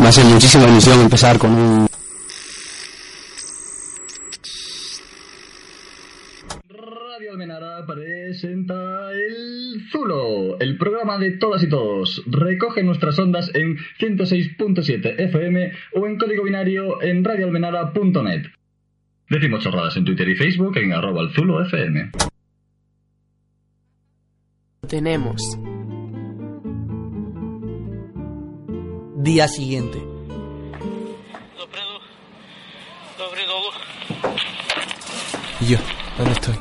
Va a ser muchísima ilusión empezar con un Radio Almenara presenta el Zulo, el programa de todas y todos. Recoge nuestras ondas en 106.7 FM o en código binario en radioalmenara.net. Decimos chorradas en Twitter y Facebook en arroba el Zulo FM. Tenemos. Día siguiente. ¿Y yo? ¿Dónde estoy?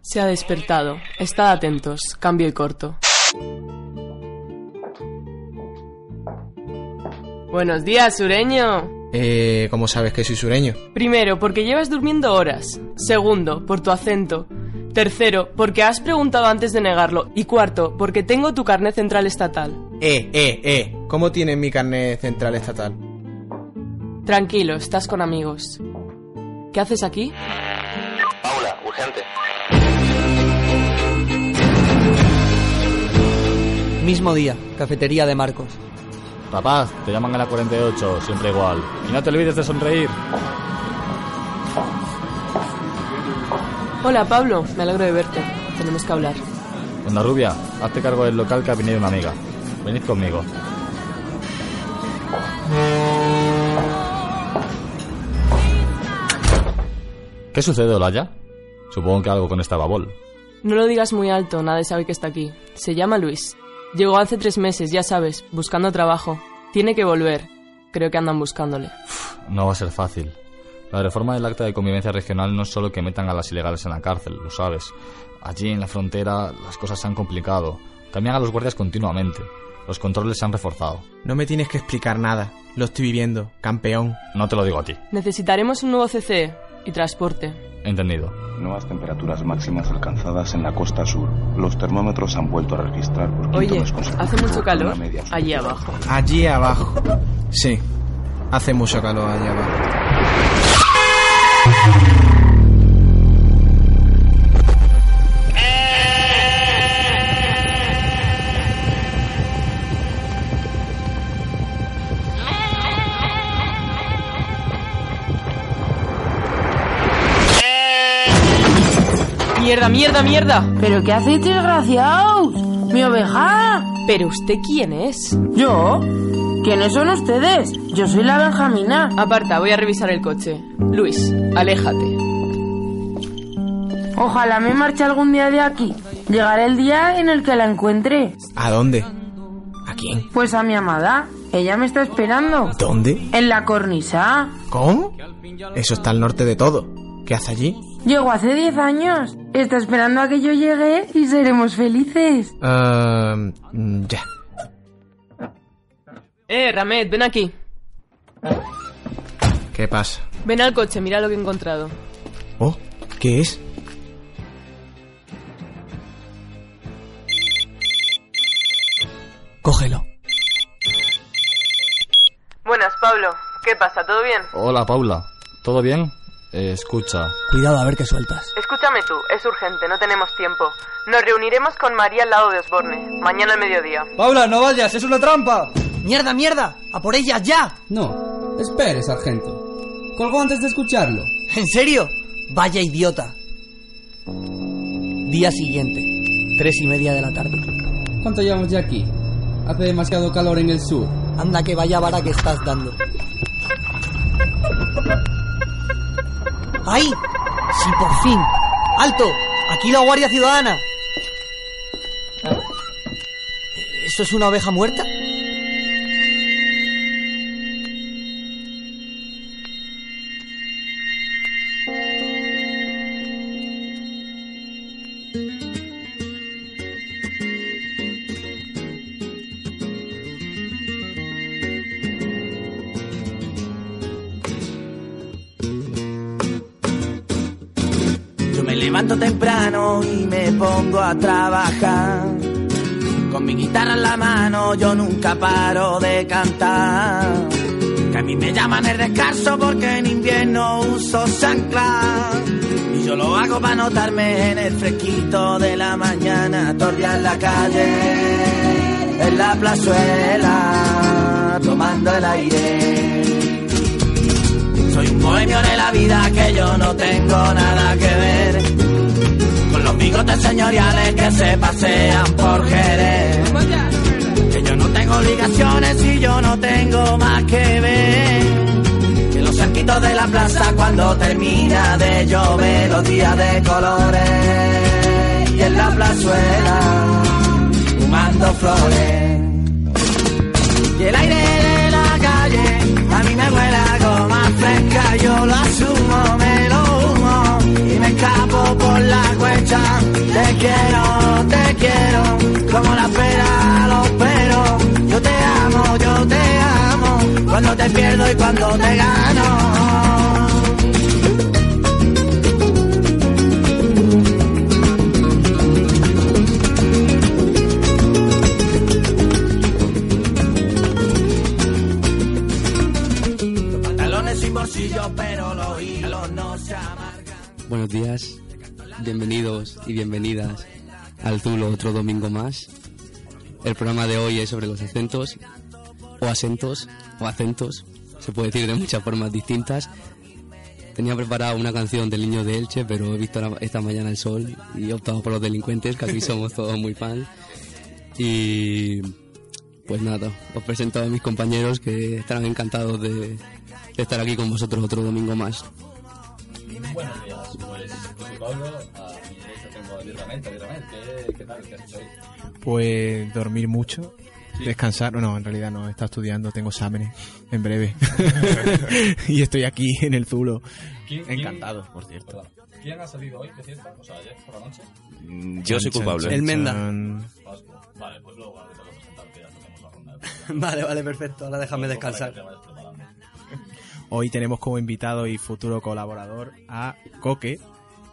Se ha despertado. Estad atentos. Cambio y corto. Buenos días, sureño. Eh, ¿cómo sabes que soy sureño? Primero, porque llevas durmiendo horas. Segundo, por tu acento. Tercero, porque has preguntado antes de negarlo. Y cuarto, porque tengo tu carnet central estatal. Eh, eh, eh. ¿Cómo tienes mi carnet central estatal? Tranquilo, estás con amigos. ¿Qué haces aquí? Paula, urgente. Mismo día, cafetería de Marcos. Rapaz, te llaman a la 48, siempre igual. Y no te olvides de sonreír. Hola, Pablo. Me alegro de verte. Tenemos que hablar. Onda Rubia, hazte cargo del local que ha venido una amiga. Venid conmigo. ¿Qué sucede, Olaya? Supongo que algo con esta babol. No lo digas muy alto, nadie sabe que está aquí. Se llama Luis. Llegó hace tres meses, ya sabes, buscando trabajo. Tiene que volver. Creo que andan buscándole. No va a ser fácil. La reforma del acta de convivencia regional no es solo que metan a las ilegales en la cárcel, lo sabes. Allí en la frontera las cosas se han complicado. Cambian a los guardias continuamente. Los controles se han reforzado. No me tienes que explicar nada. Lo estoy viviendo, campeón. No te lo digo a ti. Necesitaremos un nuevo CC y transporte. Entendido. Nuevas temperaturas máximas alcanzadas en la costa sur. Los termómetros han vuelto a registrar por Oye, hace mucho calor allí abajo. Allí abajo. Sí. Hace mucho calor allí abajo. ¡Mierda, mierda, mierda! ¿Pero qué hacéis, desgraciados? ¡Mi oveja! ¿Pero usted quién es? ¿Yo? ¿Quiénes son ustedes? Yo soy la Benjamina. Aparta, voy a revisar el coche. Luis, aléjate. Ojalá me marche algún día de aquí. Llegará el día en el que la encuentre. ¿A dónde? ¿A quién? Pues a mi amada. Ella me está esperando. ¿Dónde? En la cornisa. ¿Cómo? Eso está al norte de todo. ¿Qué hace allí? Llegó hace 10 años. Está esperando a que yo llegue y seremos felices. Ah, mm, ya. Eh, Ramet, ven aquí. ¿Qué pasa? Ven al coche, mira lo que he encontrado. Oh, ¿qué es? Cógelo. Buenas, Pablo. ¿Qué pasa? ¿Todo bien? Hola, Paula. ¿Todo bien? Eh, escucha. Cuidado a ver qué sueltas. Escúchame tú, es urgente, no tenemos tiempo. Nos reuniremos con María al lado de Osborne, mañana al mediodía. Paula, no vayas, es una trampa. ¡Mierda, mierda! ¡A por ella ya! No, espere, sargento. Colgó antes de escucharlo. ¿En serio? Vaya idiota. Día siguiente, tres y media de la tarde. ¿Cuánto llevamos ya aquí? Hace demasiado calor en el sur. Anda que vaya vara que estás dando. ¡Ay! ¡Sí, por fin! ¡Alto! ¡Aquí la Guardia Ciudadana! ¿Eso es una oveja muerta? Temprano y me pongo a trabajar. Con mi guitarra en la mano yo nunca paro de cantar. Que a mí me llaman el descanso porque en invierno uso chancla. Y yo lo hago para notarme en el fresquito de la mañana. Tordia en la calle, en la plazuela. tomando el aire. Soy un bohemio de la vida que yo no tengo nada que bigotes señoriales que se pasean por Jerez. Que yo no tengo obligaciones y yo no tengo más que ver. Que los cerquitos de la plaza cuando termina de llover los días de colores y en la plazuela fumando flores. Y el aire de la calle a mí me huele algo más fresca, yo lo asumo, escapo por la cuecha. Te quiero, te quiero, como la espera los pero. Yo te amo, yo te amo, cuando te pierdo y cuando te gano. Días, bienvenidos y bienvenidas al Zulo otro domingo más. El programa de hoy es sobre los acentos, o acentos, o acentos, se puede decir de muchas formas distintas. Tenía preparada una canción del niño de Elche, pero he visto la- esta mañana el sol y he optado por los delincuentes, que aquí somos todos muy fans. Y pues nada, os presento a mis compañeros que estarán encantados de, de estar aquí con vosotros otro domingo más. Buenos Pablo, a mi derecha tengo a Virramel, ¿qué, ¿qué tal? ¿Qué has hecho hoy? Pues dormir mucho, descansar. No, en realidad no, está estudiando, tengo exámenes en breve. y estoy aquí en el Zulo. ¿Quién- quién- Encantado, por cierto. ¿Quién ha salido hoy de fiesta? O sea, ayer por la noche. Mm, Yo soy culpable. Chan, El Menda. Vale, pues luego ahora te toca presentar, que ya tenemos la ronda. Vale, vale, perfecto. Ahora déjame para descansar. Hoy tenemos como invitado y futuro colaborador a Coque,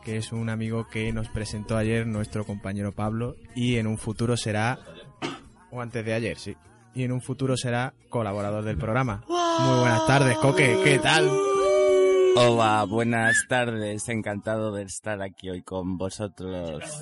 que es un amigo que nos presentó ayer nuestro compañero Pablo y en un futuro será, o antes de ayer, sí, y en un futuro será colaborador del programa. Muy buenas tardes, Coque, ¿qué tal? Hola, buenas tardes. Encantado de estar aquí hoy con vosotros.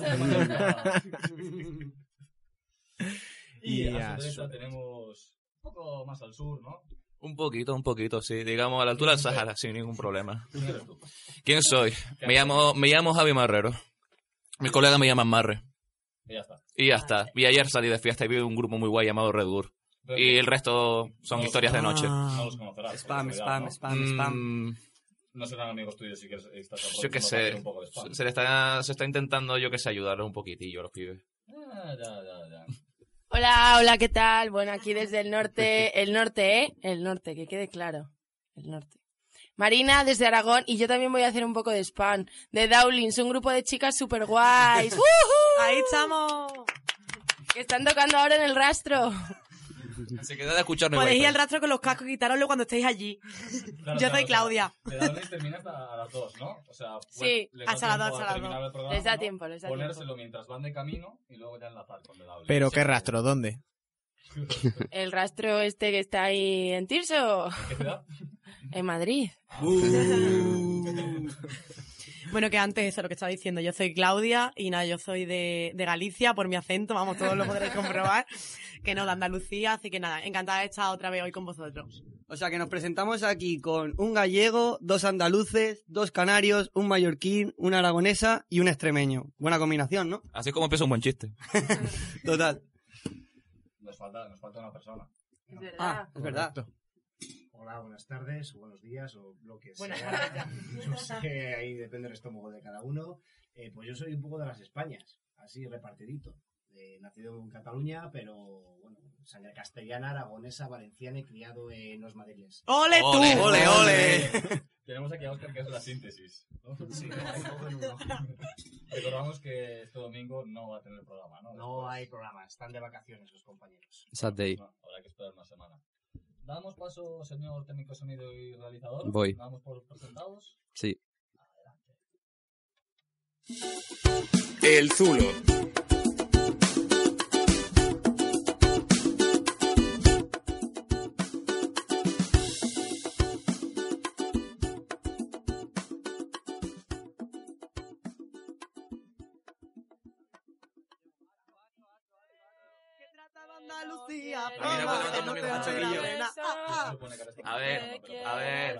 Y, Y a su su- derecha tenemos un poco más al sur, ¿no? Un poquito, un poquito, sí. Digamos a la altura del Sahara, sin ningún problema. ¿Quién eres tú? ¿Quién soy? Me llamo, me llamo Javi Marrero. Mis colegas me llaman Marre. Y ya está. Y ya está. Y ayer salí de fiesta y vi un grupo muy guay llamado Red Gur. Y el resto son No, historias de noche. No los conocerás. Spam, spam, spam, spam. Mm, No serán amigos tuyos si quieres estás yo qué sé. un poco de spam. Se, le está, se está intentando, yo qué sé, ayudarles un poquitillo a los pibes. Ah, ya, ya, ya. Hola, hola, ¿qué tal? Bueno, aquí desde el norte, el norte, ¿eh? El norte, que quede claro. El norte. Marina desde Aragón y yo también voy a hacer un poco de spam. De Dowlings, un grupo de chicas super guays. Ahí estamos. Que están tocando ahora en el rastro. Se queda de escuchar Podéis ir al rastro con los cascos y quitároslo cuando estéis allí. Claro, Yo claro, soy o sea, Claudia. Te dan termina hasta a las dos, ¿no? O sea, pues, Sí, les da hasta las tiempo dos, a hasta las terminar dos. el programa, Les da tiempo, les da Ponérselo tiempo. mientras van de camino y luego ya enlazar con The Double. Pero qué rastro, ¿dónde? El rastro este que está ahí en Tirso. ¿Qué ciudad? En Madrid. Bueno, que antes eso, lo que estaba diciendo. Yo soy Claudia y nada, yo soy de, de Galicia por mi acento. Vamos, todos lo podréis comprobar. Que no, de Andalucía. Así que nada, encantada de estar otra vez hoy con vosotros. O sea que nos presentamos aquí con un gallego, dos andaluces, dos canarios, un mallorquín, una aragonesa y un extremeño. Buena combinación, ¿no? Así como empieza un buen chiste. Total. Nos falta, nos falta una persona. Es verdad. Ah, es verdad. Hola, buenas tardes, o buenos días, o lo que sea. No sé, ahí depende del estómago de cada uno. Eh, pues yo soy un poco de las Españas, así repartidito. Eh, nacido en Cataluña, pero bueno, sangre castellana, aragonesa, valenciana y criado en los madriles. ¡Ole tú! Ole, ole, ole. Tenemos aquí a Oscar que es la síntesis. ¿no? Sí. Recordamos que este domingo no va a tener programa, ¿no? No hay programa, están de vacaciones los compañeros. Saturday. No, habrá que esperar una semana. Damos paso, señor técnico sonido y realizador. Voy. Damos por presentados. Sí. El Zulo. A ver, a ver,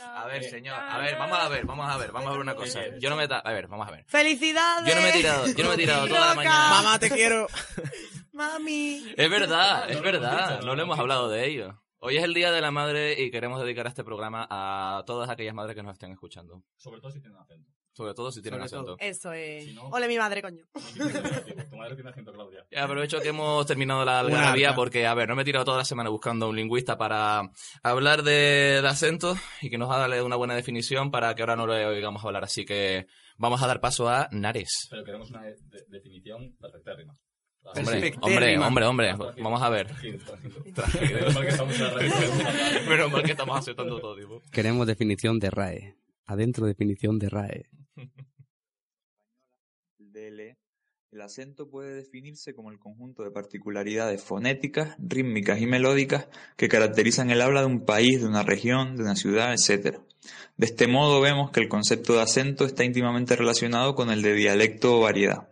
a ver, señor, a ver, vamos a ver, vamos a ver, vamos a ver una cosa. Yo no me, a ver, vamos a ver. ¡Felicidades! Yo no me he tirado, yo no me he tirado toda la mañana. Mamá, te quiero. Mami. Es verdad, es verdad, no le hemos hablado de ello. Hoy es el Día de la Madre y queremos dedicar este programa a todas aquellas madres que nos estén escuchando. Sobre todo si tienen acento. Sobre todo si tienen Sobre todo. acento. Eso es. Si no- Ole mi madre, coño. Tu madre tiene acento, Claudia. Y aprovecho que hemos terminado la algarabía porque, a ver, no me he tirado toda la semana buscando un lingüista para hablar de, de acentos y que nos haga una buena definición para que ahora no le oigamos hablar. Así que vamos a dar paso a Nares. Pero queremos una de- de- definición perfectérrima. Hombre, hombre, hombre, hombre, vamos a ver. Menos mal que estamos mal que aceptando todo, tipo. Queremos definición de RAE. Adentro definición de RAE. DL, el acento puede definirse como el conjunto de particularidades fonéticas, rítmicas y melódicas que caracterizan el habla de un país, de una región, de una ciudad, etc. De este modo vemos que el concepto de acento está íntimamente relacionado con el de dialecto o variedad.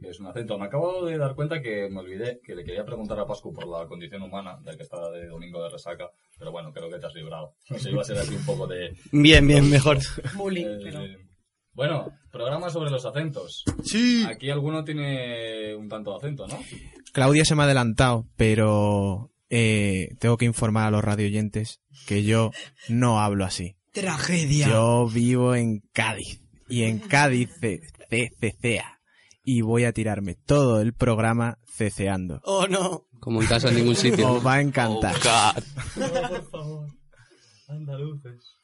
Que es un acento. Me acabo de dar cuenta que me olvidé que le quería preguntar a Pascu por la condición humana, del que está de domingo de resaca, pero bueno, creo que te has librado. No sé, iba a ser así un poco de... Bien, bien, mejor. Eh, Bueno, programa sobre los acentos. Sí. Aquí alguno tiene un tanto de acento, ¿no? Claudia se me ha adelantado, pero eh, tengo que informar a los radioyentes que yo no hablo así. Tragedia. Yo vivo en Cádiz y en Cádiz cecea y voy a tirarme todo el programa ceceando. Oh, no. Como en casa en ningún sitio. Os va a encantar. por favor. Andaluces.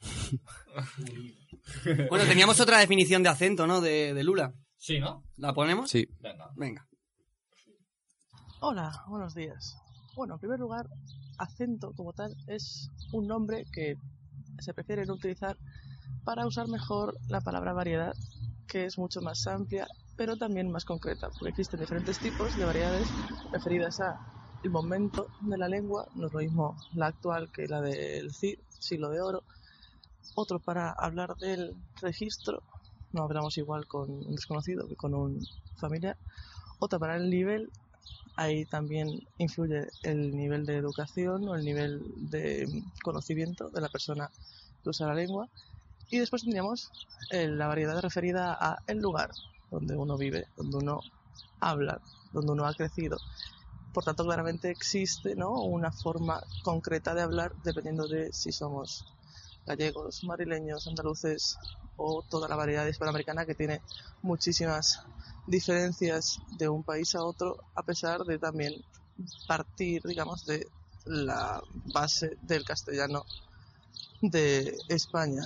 Bueno, teníamos otra definición de acento, ¿no? De, de Lula. Sí, ¿no? ¿La ponemos? Sí. Venga. Venga. Hola, buenos días. Bueno, en primer lugar, acento como tal es un nombre que se prefiere no utilizar para usar mejor la palabra variedad, que es mucho más amplia, pero también más concreta, porque existen diferentes tipos de variedades referidas a el momento de la lengua, no es lo mismo la actual que la del siglo de oro, otro para hablar del registro, no hablamos igual con un desconocido que con un familiar, otra para el nivel ahí también influye el nivel de educación o el nivel de conocimiento de la persona que usa la lengua. Y después tendríamos eh, la variedad referida a el lugar donde uno vive, donde uno habla, donde uno ha crecido. Por tanto, claramente existe ¿no? una forma concreta de hablar dependiendo de si somos gallegos, madrileños, andaluces o toda la variedad hispanoamericana que tiene muchísimas diferencias de un país a otro, a pesar de también partir, digamos, de la base del castellano de España.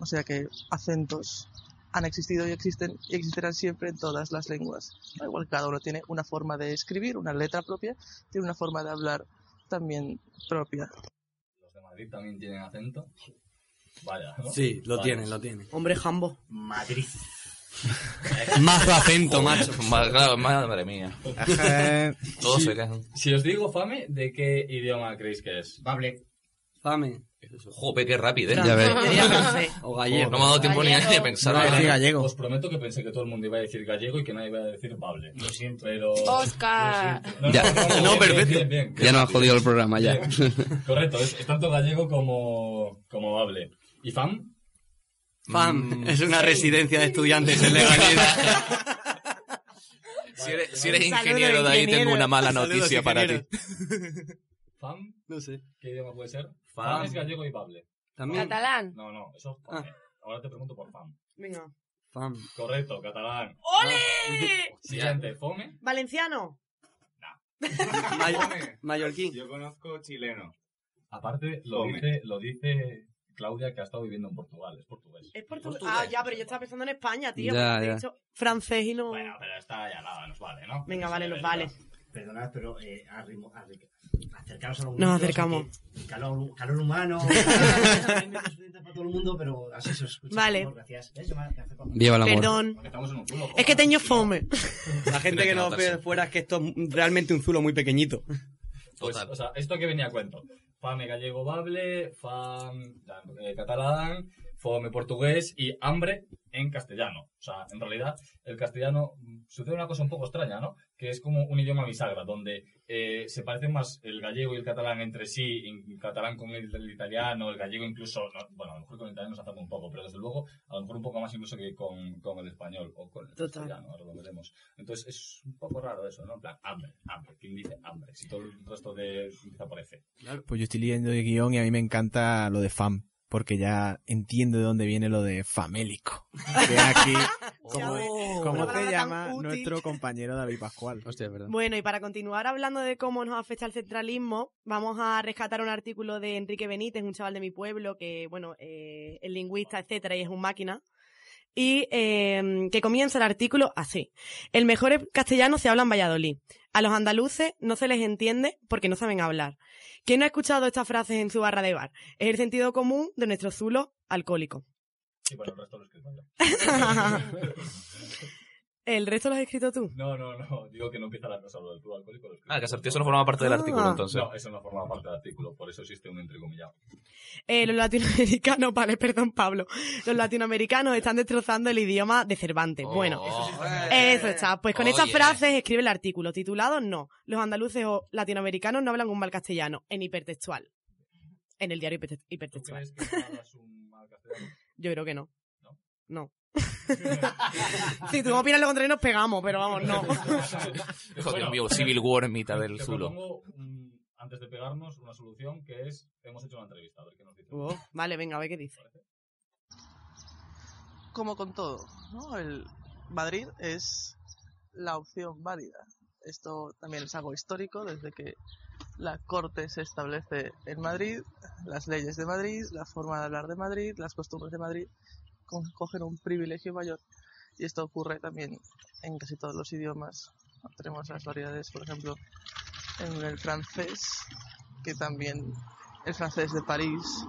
O sea que acentos han existido y existen y existirán siempre en todas las lenguas. Da igual, cada uno tiene una forma de escribir, una letra propia, tiene una forma de hablar también propia. ¿Los de Madrid también tienen acento? Vaya, ¿no? Sí, lo Vaya. tienen, lo tienen. Hombre, jambo. Madrid. Mazo acento, macho. Ma- claro, madre mía. Todos se quejan. Si os digo fame, ¿de qué idioma creéis que es? Bable. Fame. Jope, qué rápido, ¿eh? Ya ves. O gallego. No me ha dado tiempo ni a- ni a pensar. No, decir gallego. Os prometo que pensé que todo el mundo iba a decir gallego y que nadie iba a decir bable. Lo siento, pero... Oscar. No, Ya. no, no, No, bien, perfecto. bien, bien, bien. Ya nos ha jodido el programa, ya. Bien. Correcto, es, es tanto gallego como, como bable. ¿Y fam? FAM es una residencia de estudiantes en legalidad. Si eres, si eres ingeniero de ahí, ingeniero. tengo una mala Saludos, noticia para ti. ¿Fam? No sé. ¿Qué idioma puede ser? Fam. Fam es gallego y bable. También. Catalán. No, no, eso es fame. Ahora te pregunto por fam. Venga. FAM. Correcto, catalán. ¡Ole! Siguiente, fome. Valenciano. May- Mallorquín. Yo conozco chileno. Aparte, lo Fome. dice, lo dice Claudia que ha estado viviendo en Portugal, es portugués. Es portugués. Ah, ya, pero yo estaba pensando en España, tío. Ya, porque te he ya. dicho francés y no. Bueno, pero está ya nada, nos vale, ¿no? Venga, vale, nos vale. Perdonad, pero eh, acercaros a los Nos acercamos. que Calor, calor humano. para todo el mundo, pero así se escucha. Vale. Gracias. ¿Ves? Yo me- me acerco. Viva el amor. Perdón. Zulo, Es que tengo fome. La gente que nos ve de fuera es que esto es realmente un zulo muy pequeñito. Pues, o sea, esto que venía a cuento. Fame gallego bable, fam eh, catalán, fome portugués y hambre en castellano. O sea, en realidad, el castellano mm, sucede una cosa un poco extraña, ¿no? Que es como un idioma bisagra, donde eh, se parecen más el gallego y el catalán entre sí, el catalán con el, el italiano, el gallego incluso, no, bueno, a lo mejor con el italiano se hace un poco, pero desde luego, a lo mejor un poco más incluso que con, con el español o con el Total. castellano, ahora lo veremos. Entonces, es un poco raro eso, ¿no? En plan, hambre, hambre. ¿Quién dice hambre? Si todo el resto de empieza por F. Pues yo estoy leyendo el guion y a mí me encanta lo de fam, porque ya entiendo de dónde viene lo de famélico. Que aquí, como, Oh, te llama nuestro compañero David Pascual. Hostia. Bueno, y para continuar hablando de cómo nos afecta el centralismo, vamos a rescatar un artículo de Enrique Benítez, un chaval de mi pueblo que, bueno, eh, es lingüista, etcétera, y es un máquina. Y eh, que comienza el artículo así. El mejor castellano se habla en Valladolid. A los andaluces no se les entiende porque no saben hablar. ¿Quién no ha escuchado estas frases en su barra de bar? Es el sentido común de nuestro zulo alcohólico. Y bueno, el resto lo. ¿El resto lo has escrito tú? No, no, no. Digo que no empieza la cosa lo del club alcohólico. lo Ah, que. Asertío eso no formaba parte del artículo, Ah. entonces. No, eso no forma parte del artículo. Por eso existe un entrecomillado. Eh, los latinoamericanos, vale, perdón Pablo, los latinoamericanos están destrozando el idioma de Cervantes. bueno, eso está. Pues con Oh, estas yeah. frases escribe el artículo, titulado No, los andaluces o latinoamericanos no hablan un mal castellano, en hipertextual. En el diario hiper- hipertextual. ¿Crees que no hablas un mal castellano? Yo creo que no. No. si tú opinas lo contrario nos pegamos, pero vamos, no. Dios mío, Civil War en mitad del zulo. antes de pegarnos, una solución que es... Hemos hecho una entrevista, a ver qué nos dice. Oh, vale, venga, a ver qué dice. como con todo, ¿no? El Madrid es la opción válida. Esto también es algo histórico desde que la corte se establece en Madrid, las leyes de Madrid, la forma de hablar de Madrid, las costumbres de Madrid cogen un privilegio mayor y esto ocurre también en casi todos los idiomas. Tenemos las variedades, por ejemplo, en el francés, que también el francés de París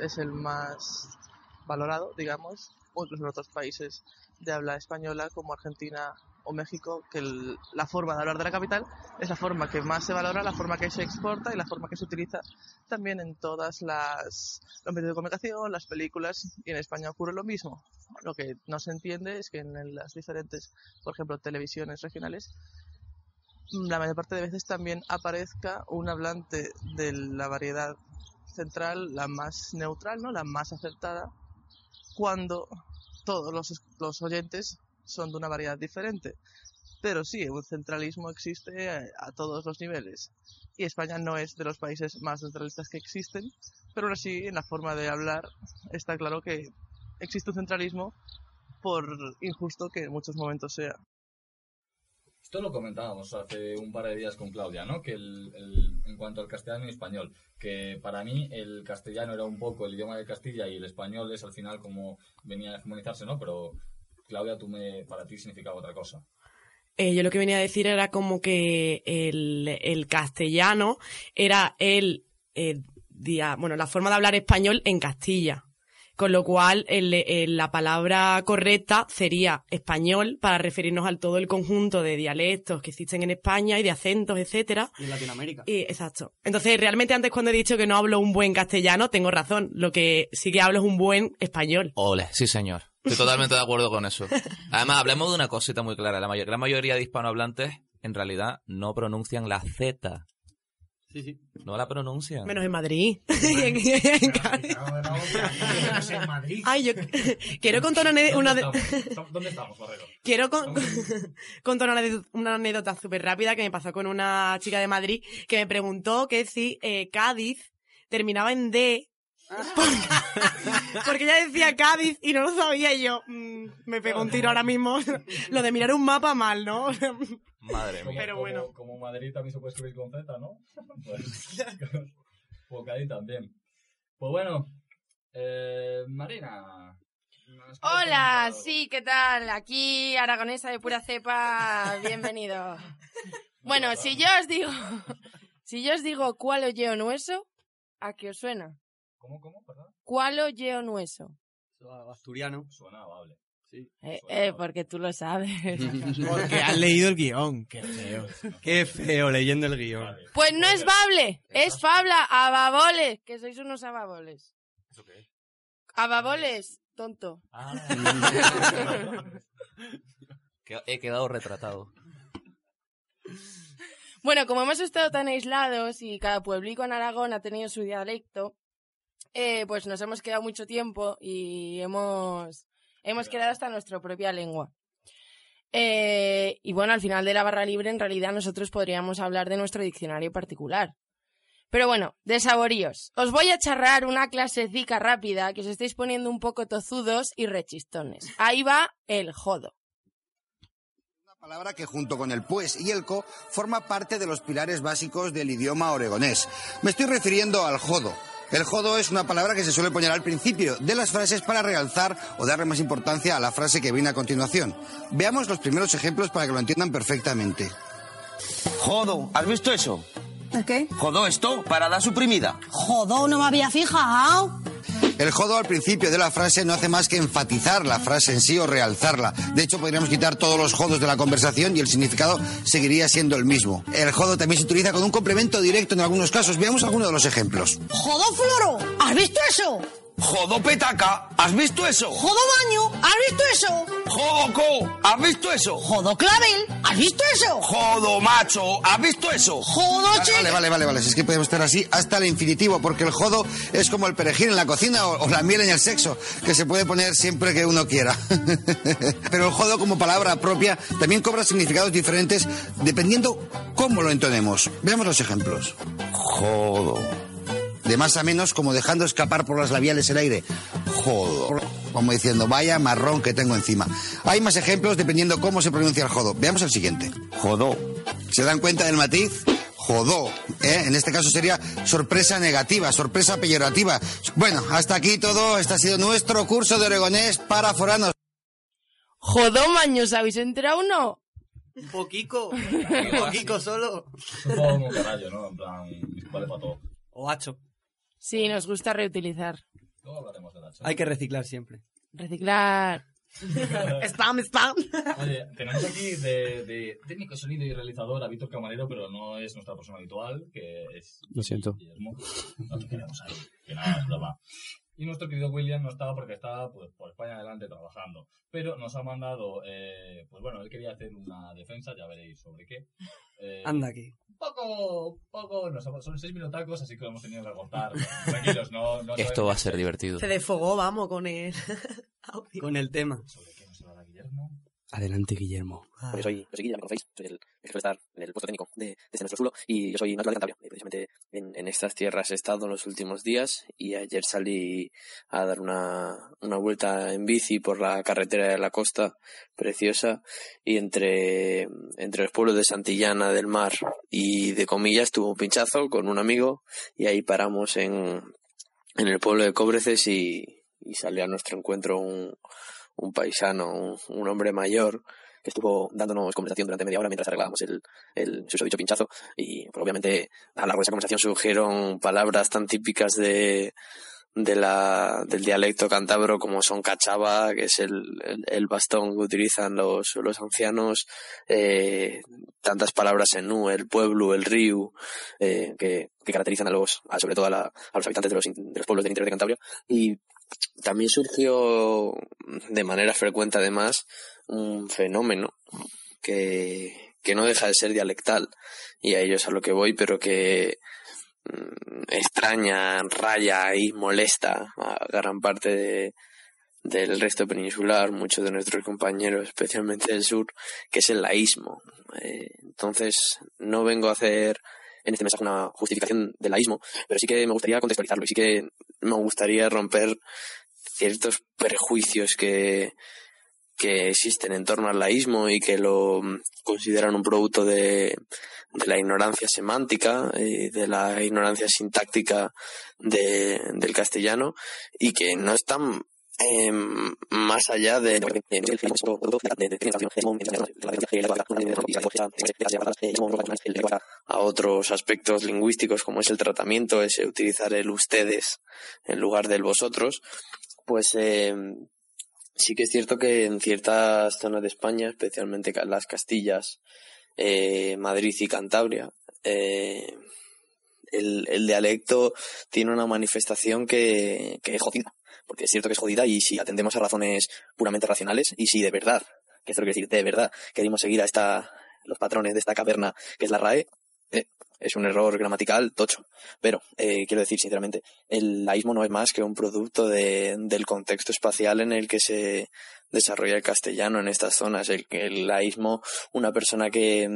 es el más valorado, digamos, o incluso en otros países de habla española como Argentina o México, que el- la forma de hablar de la capital es la forma que más se valora, la forma que se exporta y la forma que se utiliza también en todas las los medios de comunicación, las películas y en España ocurre lo mismo. Lo que no se entiende es que en las diferentes, por ejemplo, televisiones regionales la mayor parte de veces también aparezca un hablante de la variedad central, la más neutral, ¿no? la más acertada, cuando todos los, los oyentes son de una variedad diferente. Pero sí, un centralismo existe a, a todos los niveles. Y España no es de los países más centralistas que existen, pero aún así, en la forma de hablar, está claro que existe un centralismo por injusto que en muchos momentos sea. Esto lo comentábamos hace un par de días con Claudia, ¿no? Que el, el- en cuanto al castellano y español, que para mí el castellano era un poco el idioma de Castilla y el español es al final como venía a hegemonizarse, ¿no? Pero Claudia, tú me, para ti significaba otra cosa. Eh, yo lo que venía a decir era como que el, el castellano era el, eh, dia- bueno, la forma de hablar español en Castilla. Con lo cual, el- el- la palabra correcta sería español para referirnos al todo el conjunto de dialectos que existen en España y de acentos, etcétera. Y en Latinoamérica. Y, exacto. Entonces, realmente antes cuando he dicho que no hablo un buen castellano, tengo razón. Lo que sí que hablo es un buen español. Ole, sí señor. Estoy totalmente de acuerdo con eso. Además, hablemos de una cosita muy clara. La mayor, gran mayoría de hispanohablantes, en realidad, no pronuncian la Z. Sí, sí. No la pronuncian. Menos en Madrid. Y en- en Madrid. Ay, yo quiero contar una, ane- una de- ¿Dónde estamos, Barrero? Quiero con- contar una, una anécdota súper rápida que me pasó con una chica de Madrid que me preguntó que si eh, Cádiz terminaba en D. Porque, ella decía Cádiz y no lo sabía y yo. mm, me pegó un tiro ahora mismo. Lo de mirar un mapa mal, ¿no? Madre Como- Pero como- bueno. Como Madrid también se puede escribir con Z, ¿no? Pues, pues Cádiz también. Pues bueno, eh, Marina. ¿nos quieres Hola, sí, ¿qué tal? Aquí, aragonesa de pura cepa, bienvenido. Bueno, si yo os digo, si yo os digo cuál o nueso, ¿a qué os suena? ¿Cómo, cómo, perdón? ¿Cuál o nueso? Asturiano. Suena amable. Sí. Eh, eh, porque tú lo sabes. Porque has leído el guion. Qué feo. Qué feo leyendo el guion. Pues no es bable, es fabla, ababoles, que sois unos ababoles. A baboles, tonto. Que- He quedado retratado. Bueno, como hemos estado tan aislados y cada pueblico en Aragón ha tenido su dialecto, eh, pues nos hemos quedado mucho tiempo y hemos, hemos quedado hasta nuestra propia lengua. Eh, y bueno, al final de la barra libre, en realidad nosotros podríamos hablar de nuestro diccionario particular. Pero bueno, de saboríos. Os voy a charrar una clasecica rápida que os estáis poniendo un poco tozudos y rechistones. Ahí va el jodo. palabra que junto con el pues y el co forma parte de los pilares básicos del idioma oregonés. Me estoy refiriendo al jodo. El jodo es una palabra que se suele poner al principio de las frases para realzar o darle más importancia a la frase que viene a continuación. Veamos los primeros ejemplos para que lo entiendan perfectamente. Jodo, ¿has visto eso? ¿El qué? Jodo esto, parada suprimida. Jodo, no me había fijado. El jodo al principio de la frase no hace más que enfatizar la frase en sí o realzarla. De hecho, podríamos quitar todos los jodos de la conversación y el significado seguiría siendo el mismo. El jodo también se utiliza con un complemento directo en algunos casos. Veamos algunos de los ejemplos. Jodo, Floro, ¿has visto eso? Jodo petaca, ¿has visto eso? Jodo, baño, ¿has visto eso? Jodo co, ¿has visto eso? Jodo, clavel, ¿has visto eso? Jodo macho, ¿has visto eso? Jodo, Vale, vale, vale, vale, vale. Si es que podemos estar así hasta el infinitivo, porque el jodo es como el perejil en la cocina o, o la miel en el sexo, que se puede poner siempre que uno quiera. Pero el jodo como palabra propia también cobra significados diferentes dependiendo cómo lo entonemos. Veamos los ejemplos. Jodo. De más a menos, como dejando escapar por las labiales el aire. Jodo. Como diciendo, vaya marrón que tengo encima. Hay más ejemplos dependiendo cómo se pronuncia el jodo. Veamos el siguiente. Jodo. ¿Se dan cuenta del matiz? Jodó. ¿eh? En este caso sería sorpresa negativa, sorpresa peyorativa. Bueno, hasta aquí todo. Este ha sido nuestro curso de oregonés para foranos. Jodó, maños, ¿habéis enterado o no? Un poquico. Un poquico solo. Supongo como carallo, ¿no? En plan, vale para todo. O hacho. Sí, nos gusta reutilizar. Luego hablaremos del hacha. Hay que reciclar siempre. Reciclar. spam, spam. Oye, tenemos aquí de, de técnico de sonido y realizador a Víctor Camarero, pero no es nuestra persona habitual, que es Lo siento. Guillermo. No te queremos ahí, que nada, es broma. Y nuestro querido William no estaba porque estaba pues, por España adelante trabajando. Pero nos ha mandado, eh, pues bueno, él quería hacer una defensa, ya veréis sobre qué. Eh, Anda aquí. Poco, poco, nos ha- son seis minutacos, así que lo hemos tenido que cortar. Tranquilos, no, no Esto va a ser divertido. Se desfogó, vamos, con el audio. Con el tema. Adelante, Guillermo. Bueno, yo soy, yo soy Guilla, me conocéis, soy el que suele estar en el puesto técnico de, de este nuestro suelo y yo soy natural de Cantabria. Y precisamente en, en estas tierras he estado en los últimos días y ayer salí a dar una, una vuelta en bici por la carretera de la costa preciosa y entre, entre los pueblos de Santillana del Mar y de Comillas tuve un pinchazo con un amigo y ahí paramos en, en el pueblo de Cobreces y, y salió a nuestro encuentro un, un paisano, un, hombre mayor que estuvo dándonos conversación durante media hora mientras arreglábamos el, el susodicho pinchazo y pues, obviamente a lo largo de esa conversación surgieron palabras tan típicas de de la, del dialecto cántabro como son cachaba, que es el, el, bastón que utilizan los, los ancianos, eh, tantas palabras en el pueblo, el río, eh, que, que caracterizan a los, a, sobre todo a, la, a los habitantes de los, de los pueblos del interior de Cantabria. Y también surgió de manera frecuente además un fenómeno que, que no deja de ser dialectal y a ello a lo que voy pero que mm, extraña, raya y molesta a gran parte de, del resto peninsular, muchos de nuestros compañeros, especialmente del sur, que es el laísmo. Eh, entonces, no vengo a hacer en este mensaje una justificación del laísmo, pero sí que me gustaría contextualizarlo y sí que me gustaría romper ciertos prejuicios que, que existen en torno al laísmo y que lo mm, consideran un producto de, de la ignorancia semántica y de la ignorancia sintáctica de, del castellano y que no están eh, más allá de a otros aspectos lingüísticos como es el tratamiento, ese utilizar el ustedes en lugar del vosotros, pues eh, sí que es cierto que en ciertas zonas de España, especialmente las Castillas, eh, Madrid y Cantabria, eh, el, el dialecto tiene una manifestación que, que es jodida. Porque es cierto que es jodida y si atendemos a razones puramente racionales y si de verdad, que esto quiere decir de verdad, queremos seguir a esta, los patrones de esta caverna que es la RAE, eh, es un error gramatical tocho. Pero, eh, quiero decir sinceramente, el laísmo no es más que un producto de, del contexto espacial en el que se desarrolla el castellano en estas zonas. El, el laísmo, una persona que,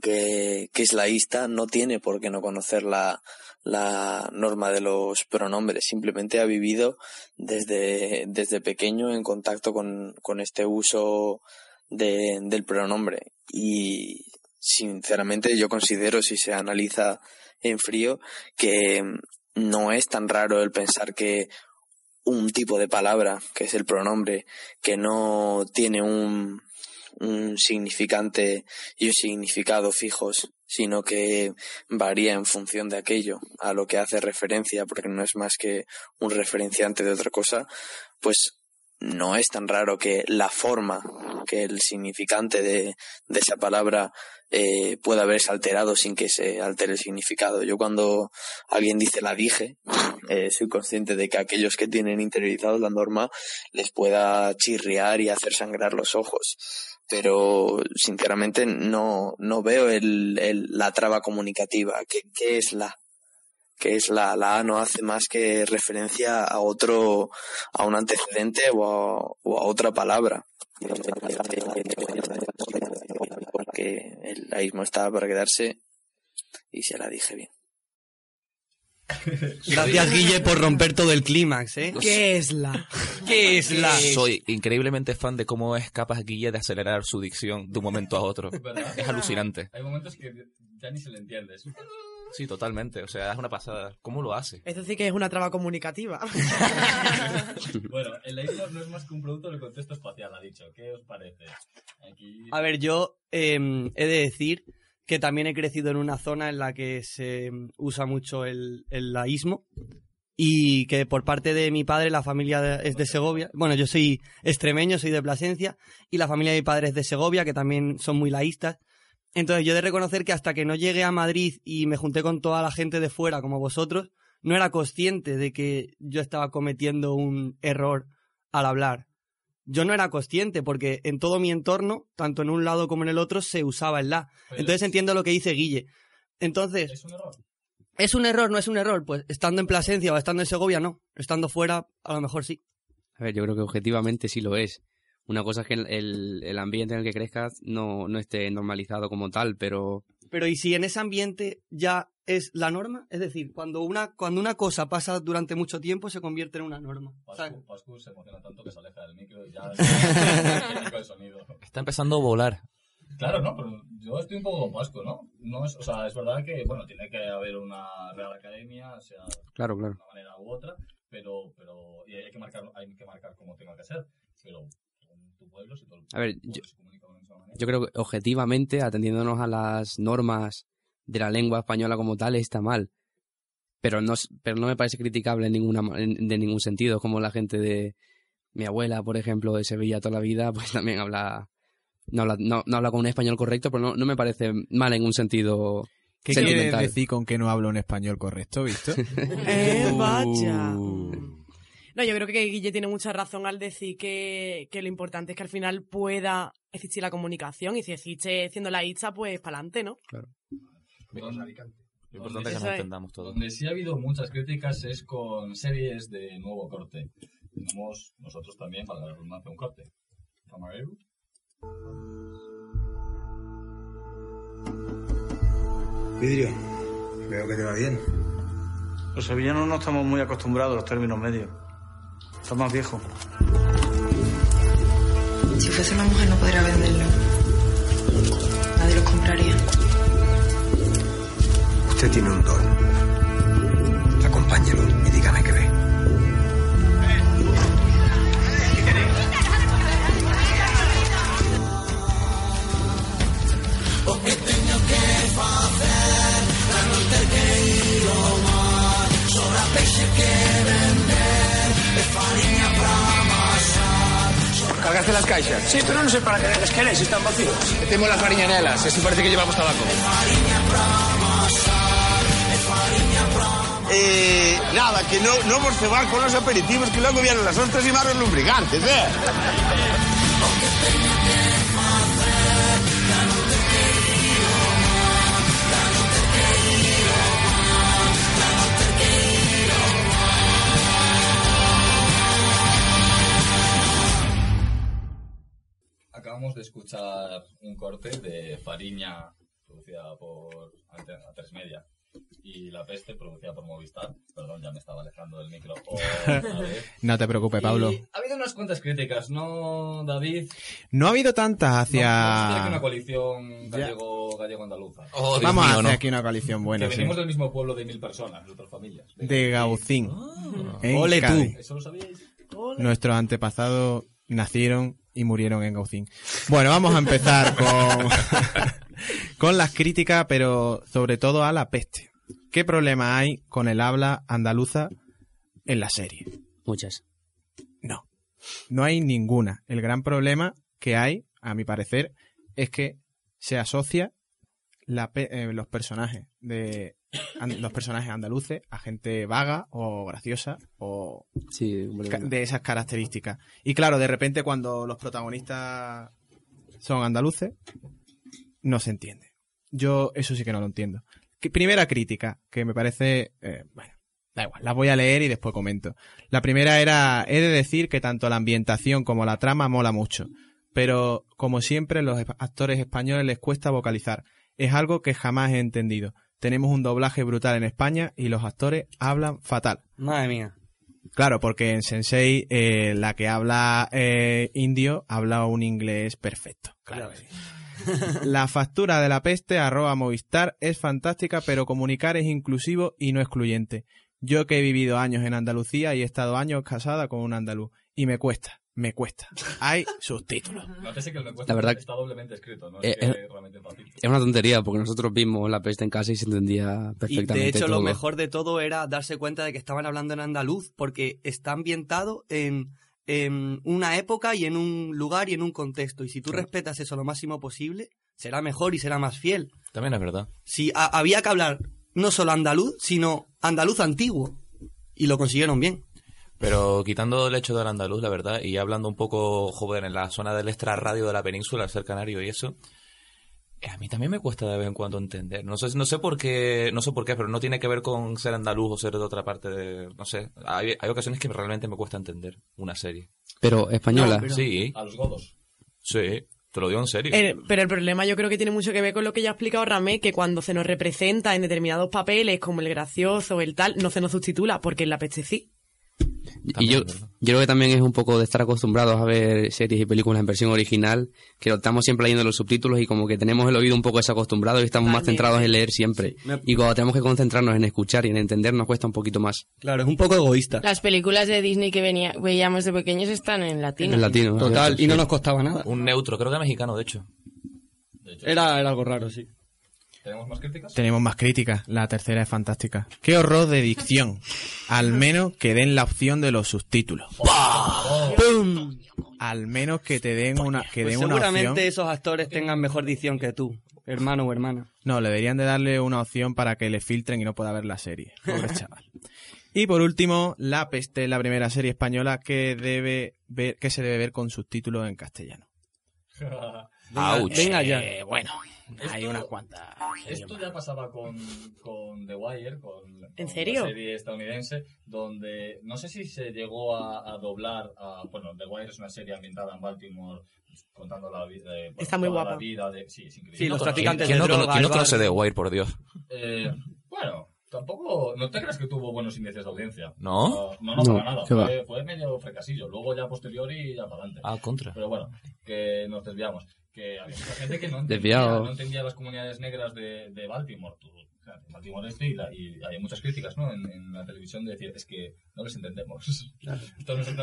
que, que es laísta no tiene por qué no conocer la, la norma de los pronombres, simplemente ha vivido desde, desde pequeño en contacto con, con este uso de, del pronombre. Y sinceramente yo considero, si se analiza en frío, que no es tan raro el pensar que un tipo de palabra, que es el pronombre, que no tiene un, un significante y un significado fijos, sino que varía en función de aquello a lo que hace referencia, porque no es más que un referenciante de otra cosa, pues no es tan raro que la forma, que el significante de, de esa palabra eh, pueda haberse alterado sin que se altere el significado. Yo cuando alguien dice la dije, eh, soy consciente de que aquellos que tienen interiorizados la norma les pueda chirriar y hacer sangrar los ojos. Pero sinceramente no, no veo el, el, la traba comunicativa. ¿Qué, qué es la? que es la, la A no hace más que referencia a otro, a un antecedente o a, otra palabra. Porque el laísmo estaba para quedarse y se la dije bien. Gracias, Guille, por romper todo el clímax, ¿eh? ¿Qué es la? ¿Qué es la? Soy increíblemente fan de cómo es capaz Guille de acelerar su dicción de un momento a otro. ¿Verdad? Es alucinante. Hay momentos que ya ni se le entiende. Es- Sí, totalmente. O sea, es una pasada. ¿Cómo lo hace? Esto sí que es una traba comunicativa. bueno, el laísmo no es más que un producto del contexto espacial, ha dicho. ¿Qué os parece? Aquí... A ver, yo em, he de decir que también he crecido en una zona en la que se usa mucho el, el laísmo y que por parte de mi padre la familia es de Segovia. Bueno, yo soy extremeño, soy de Plasencia y la familia de mi padre es de Segovia, que también son muy laístas. Entonces yo he de reconocer que hasta que no llegué a Madrid y me junté con toda la gente de fuera como vosotros, no era consciente de que yo estaba cometiendo un error al hablar. Yo no era consciente porque en todo mi entorno, tanto en un lado como en el otro, se usaba el la. Pero Entonces es- entiendo lo que dice Guille. Entonces, ¿Es un error? ¿es un error? ¿No es un error? Pues estando en Plasencia o estando en Segovia, no. Estando fuera, a lo mejor sí. A ver, yo creo que objetivamente sí lo es. Una cosa es que el, el- el ambiente en el que crezcas no, no esté normalizado como tal, pero Pero ¿y si en ese ambiente ya es la norma? Es decir, cuando una, cuando una cosa pasa durante mucho tiempo se convierte en una norma. Pascu, Pascu se emociona tanto que se aleja del micro y ya el sonido. Está empezando a volar. Claro, no, pero yo estoy un poco con Pascu, ¿no? no es, o sea, es verdad que, bueno, tiene que haber una Real Academia, sea Claro, claro. de una manera u otra, pero, pero y hay que marcar, hay que marcar como tenga que ser, pero en tu pueblo, si todo el A ver, pueblo yo- se comunica de la misma manera. yo creo que objetivamente, atendiéndonos a las normas de la lengua española como tal, está mal. Pero no, pero no me parece criticable en ninguna, ma- en- de ningún sentido. Es como la gente de mi abuela, por ejemplo, de Sevilla toda la vida, pues también habla, no habla, no, no habla con un español correcto, pero no, no me parece mal en un sentido ¿Qué quieres decir con que no hablo un español correcto, visto? Eh, vaya. Uh. No, yo creo que Guille tiene mucha razón al decir que, que lo importante es que al final pueda existir la comunicación y si existe siendo la ITSA, pues para adelante, ¿no? Donde- Lo importante es que nos entendamos todos. Donde sí ha habido muchas críticas es con series de nuevo corte. Tenemos nosotros también, para la redundancia, un corte. Camarero. Vidrio, veo que te va bien. Los sevillanos no estamos muy acostumbrados a los términos medios. Estás más viejo. Si fuese una mujer no podría venderlo. Nadie los compraría. Usted tiene un don. Acompáñelo y dígame qué ve. O que teño que facer para non ter que ir ao mar Sobra peixe que vender e farinha para amasar Cargaste las caixas? Sí, pero non sei para que les queréis, están vacíos Temos las fariña nelas, así parece que llevamos tabaco Farinha para eh, nada, que no, no vos cebar con los aperitivos que luego vienen las ostras y más los lubricantes, ¿eh? Acabamos de escuchar un corte de Fariña, producida por Antena 3 Media, y La Peste, producida por Movistar. Perdón, ya me estaba alejando del micro. vez. No te preocupes, Pablo. Y ha habido unas cuantas críticas, ¿no, David? No ha habido tantas Vamos a hacer aquí hacia... una coalición gallego- gallego-andaluza. Vamos a hacer aquí una coalición buena, Que sí. venimos del mismo pueblo de mil personas, nuestras familias. De Gaucín. en Ole tú. Cádiz. ¿Eso lo sabíais? Nuestros antepasados nacieron y murieron en Gaucín. Bueno, vamos a empezar con, con las críticas, pero sobre todo a la peste. ¿Qué problema hay con el habla andaluza en la serie? Muchas. No, no hay ninguna. El gran problema que hay, a mi parecer, es que se asocia la pe- eh, los personajes de los personajes andaluces a gente vaga o graciosa o de esas características. Y claro, de repente cuando los protagonistas son andaluces, no se entiende. Yo eso sí que no lo entiendo. Que- Primera crítica, que me parece, eh, bueno, da igual, la voy a leer y después comento. La primera era, he de decir que tanto la ambientación como la trama mola mucho, pero como siempre los actores españoles les cuesta vocalizar. Es algo que jamás he entendido. Tenemos un doblaje brutal en España y los actores hablan fatal. Madre mía. Claro, porque en Sensei eh, la que habla eh, indio habla un inglés perfecto. Claro. La factura de la peste arroba Movistar es fantástica, pero comunicar es inclusivo y no excluyente. Yo que he vivido años en Andalucía y he estado años casada con un andaluz. Y me cuesta, me cuesta. Hay subtítulos. Nótese que el me cuesta La verdad está doblemente escrito, ¿no? Es que realmente es fácil. Es una tontería, porque nosotros vimos la peste en casa y se entendía Y perfectamente de hecho lo mejor de todo era darse cuenta de que estaban hablando en andaluz porque está ambientado en, en una época y en un lugar y en un contexto. Y si tú respetas eso lo máximo posible, será mejor y será más fiel. También es verdad. Si había que hablar no solo andaluz, sino andaluz antiguo. Y lo consiguieron bien. Pero quitando el hecho del andaluz, la verdad, y hablando un poco, joven, en la zona del extra radio de la península, el ser canario y eso, a mí también me cuesta de vez en cuando entender. No sé, no sé por qué, no sé por qué, pero no tiene que ver con ser andaluz o ser de otra parte de, no sé. Hay, hay ocasiones que realmente me cuesta entender una serie. Pero española. Sí. A los godos. Sí, te lo digo en serio. El- pero el problema yo creo que tiene mucho que ver con lo que ya ha explicado Ramé, que cuando se nos representa en determinados papeles, como el gracioso o el tal, no se nos sustitula, porque en la peste sí. Y yo, yo creo que también es un poco de estar acostumbrados a ver series y películas en versión original, que estamos siempre leyendo los subtítulos y como que tenemos el oído un poco desacostumbrado y estamos más centrados en leer siempre. Y cuando tenemos que concentrarnos en escuchar y en entender nos cuesta un poquito más. Claro, es un poco egoísta. Las películas de Disney que venía, veíamos de pequeños están en latino. En latino. Total, y no nos costaba nada. Un neutro, creo que mexicano, de hecho. Era, era algo raro, sí. ¿Tenemos más críticas? Tenemos más críticas. La tercera es fantástica. Qué horror de dicción. Al menos que den la opción de los subtítulos. ¡Pum! Al menos que te den una, que Pues den una seguramente opción. esos actores tengan mejor dicción que tú, hermano o hermana. No, le deberían de darle una opción para que le filtren y no pueda ver la serie. Pobre chaval. Y por último, La Peste, la primera serie española que debe ver, que se debe ver con subtítulos en castellano. Ouch. Venga ya. Eh, bueno, hay Esto- unas cuantas. Esto ya pasaba con, con The Wire, con, con ¿En serio? la serie estadounidense, donde no sé si se llegó a, a doblar, a, bueno, The Wire es una serie ambientada en Baltimore, contando la vida, de, bueno, Está muy guapa. la vida de, sí, es increíble. Sí, los traficantes ¿Quién de no, droga, cono- quién no conoce. The Wire, por Dios? Eh, bueno, tampoco, no te creas que tuvo buenos índices de audiencia. ¿No? No, no, No, para nada. Fue, fue medio fracasillo. Luego ya posterior y ya para adelante. Ah, contra. Pero bueno, que nos desviamos. Que había mucha gente que no entendía, no entendía las comunidades negras de, de Baltimore. Tú, Baltimore este y, la- y hay muchas críticas ¿no? en, en la televisión de decir, es que no les entendemos. No-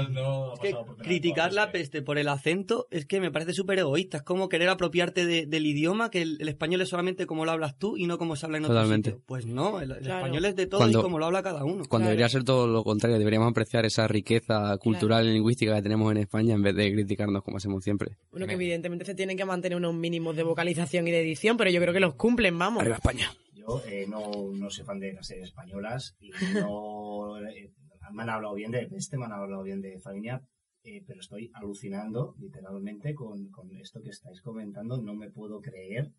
no Es que criticar la peste por el acento es que me parece súper egoísta. Es como querer apropiarte de- del idioma, que el, el español es solamente como lo hablas tú y no como se habla en otro Totalmente. sitio. Pues no, el, el Claro. español es de todo Cuando- y como lo habla cada uno. Cuando debería ser todo lo contrario, deberíamos apreciar esa riqueza cultural y lingüística que tenemos en España en vez de criticarnos como hacemos siempre. Bueno, que evidentemente se tienen que mantener unos mínimos de vocalización y de edición, pero yo creo que los cumplen, vamos. Arriba España. Yo eh, no, no soy fan de las series españolas y no eh, me han hablado bien de Peste, me han hablado bien de Fariña, eh, pero estoy alucinando literalmente con, con esto que estáis comentando. No me puedo creer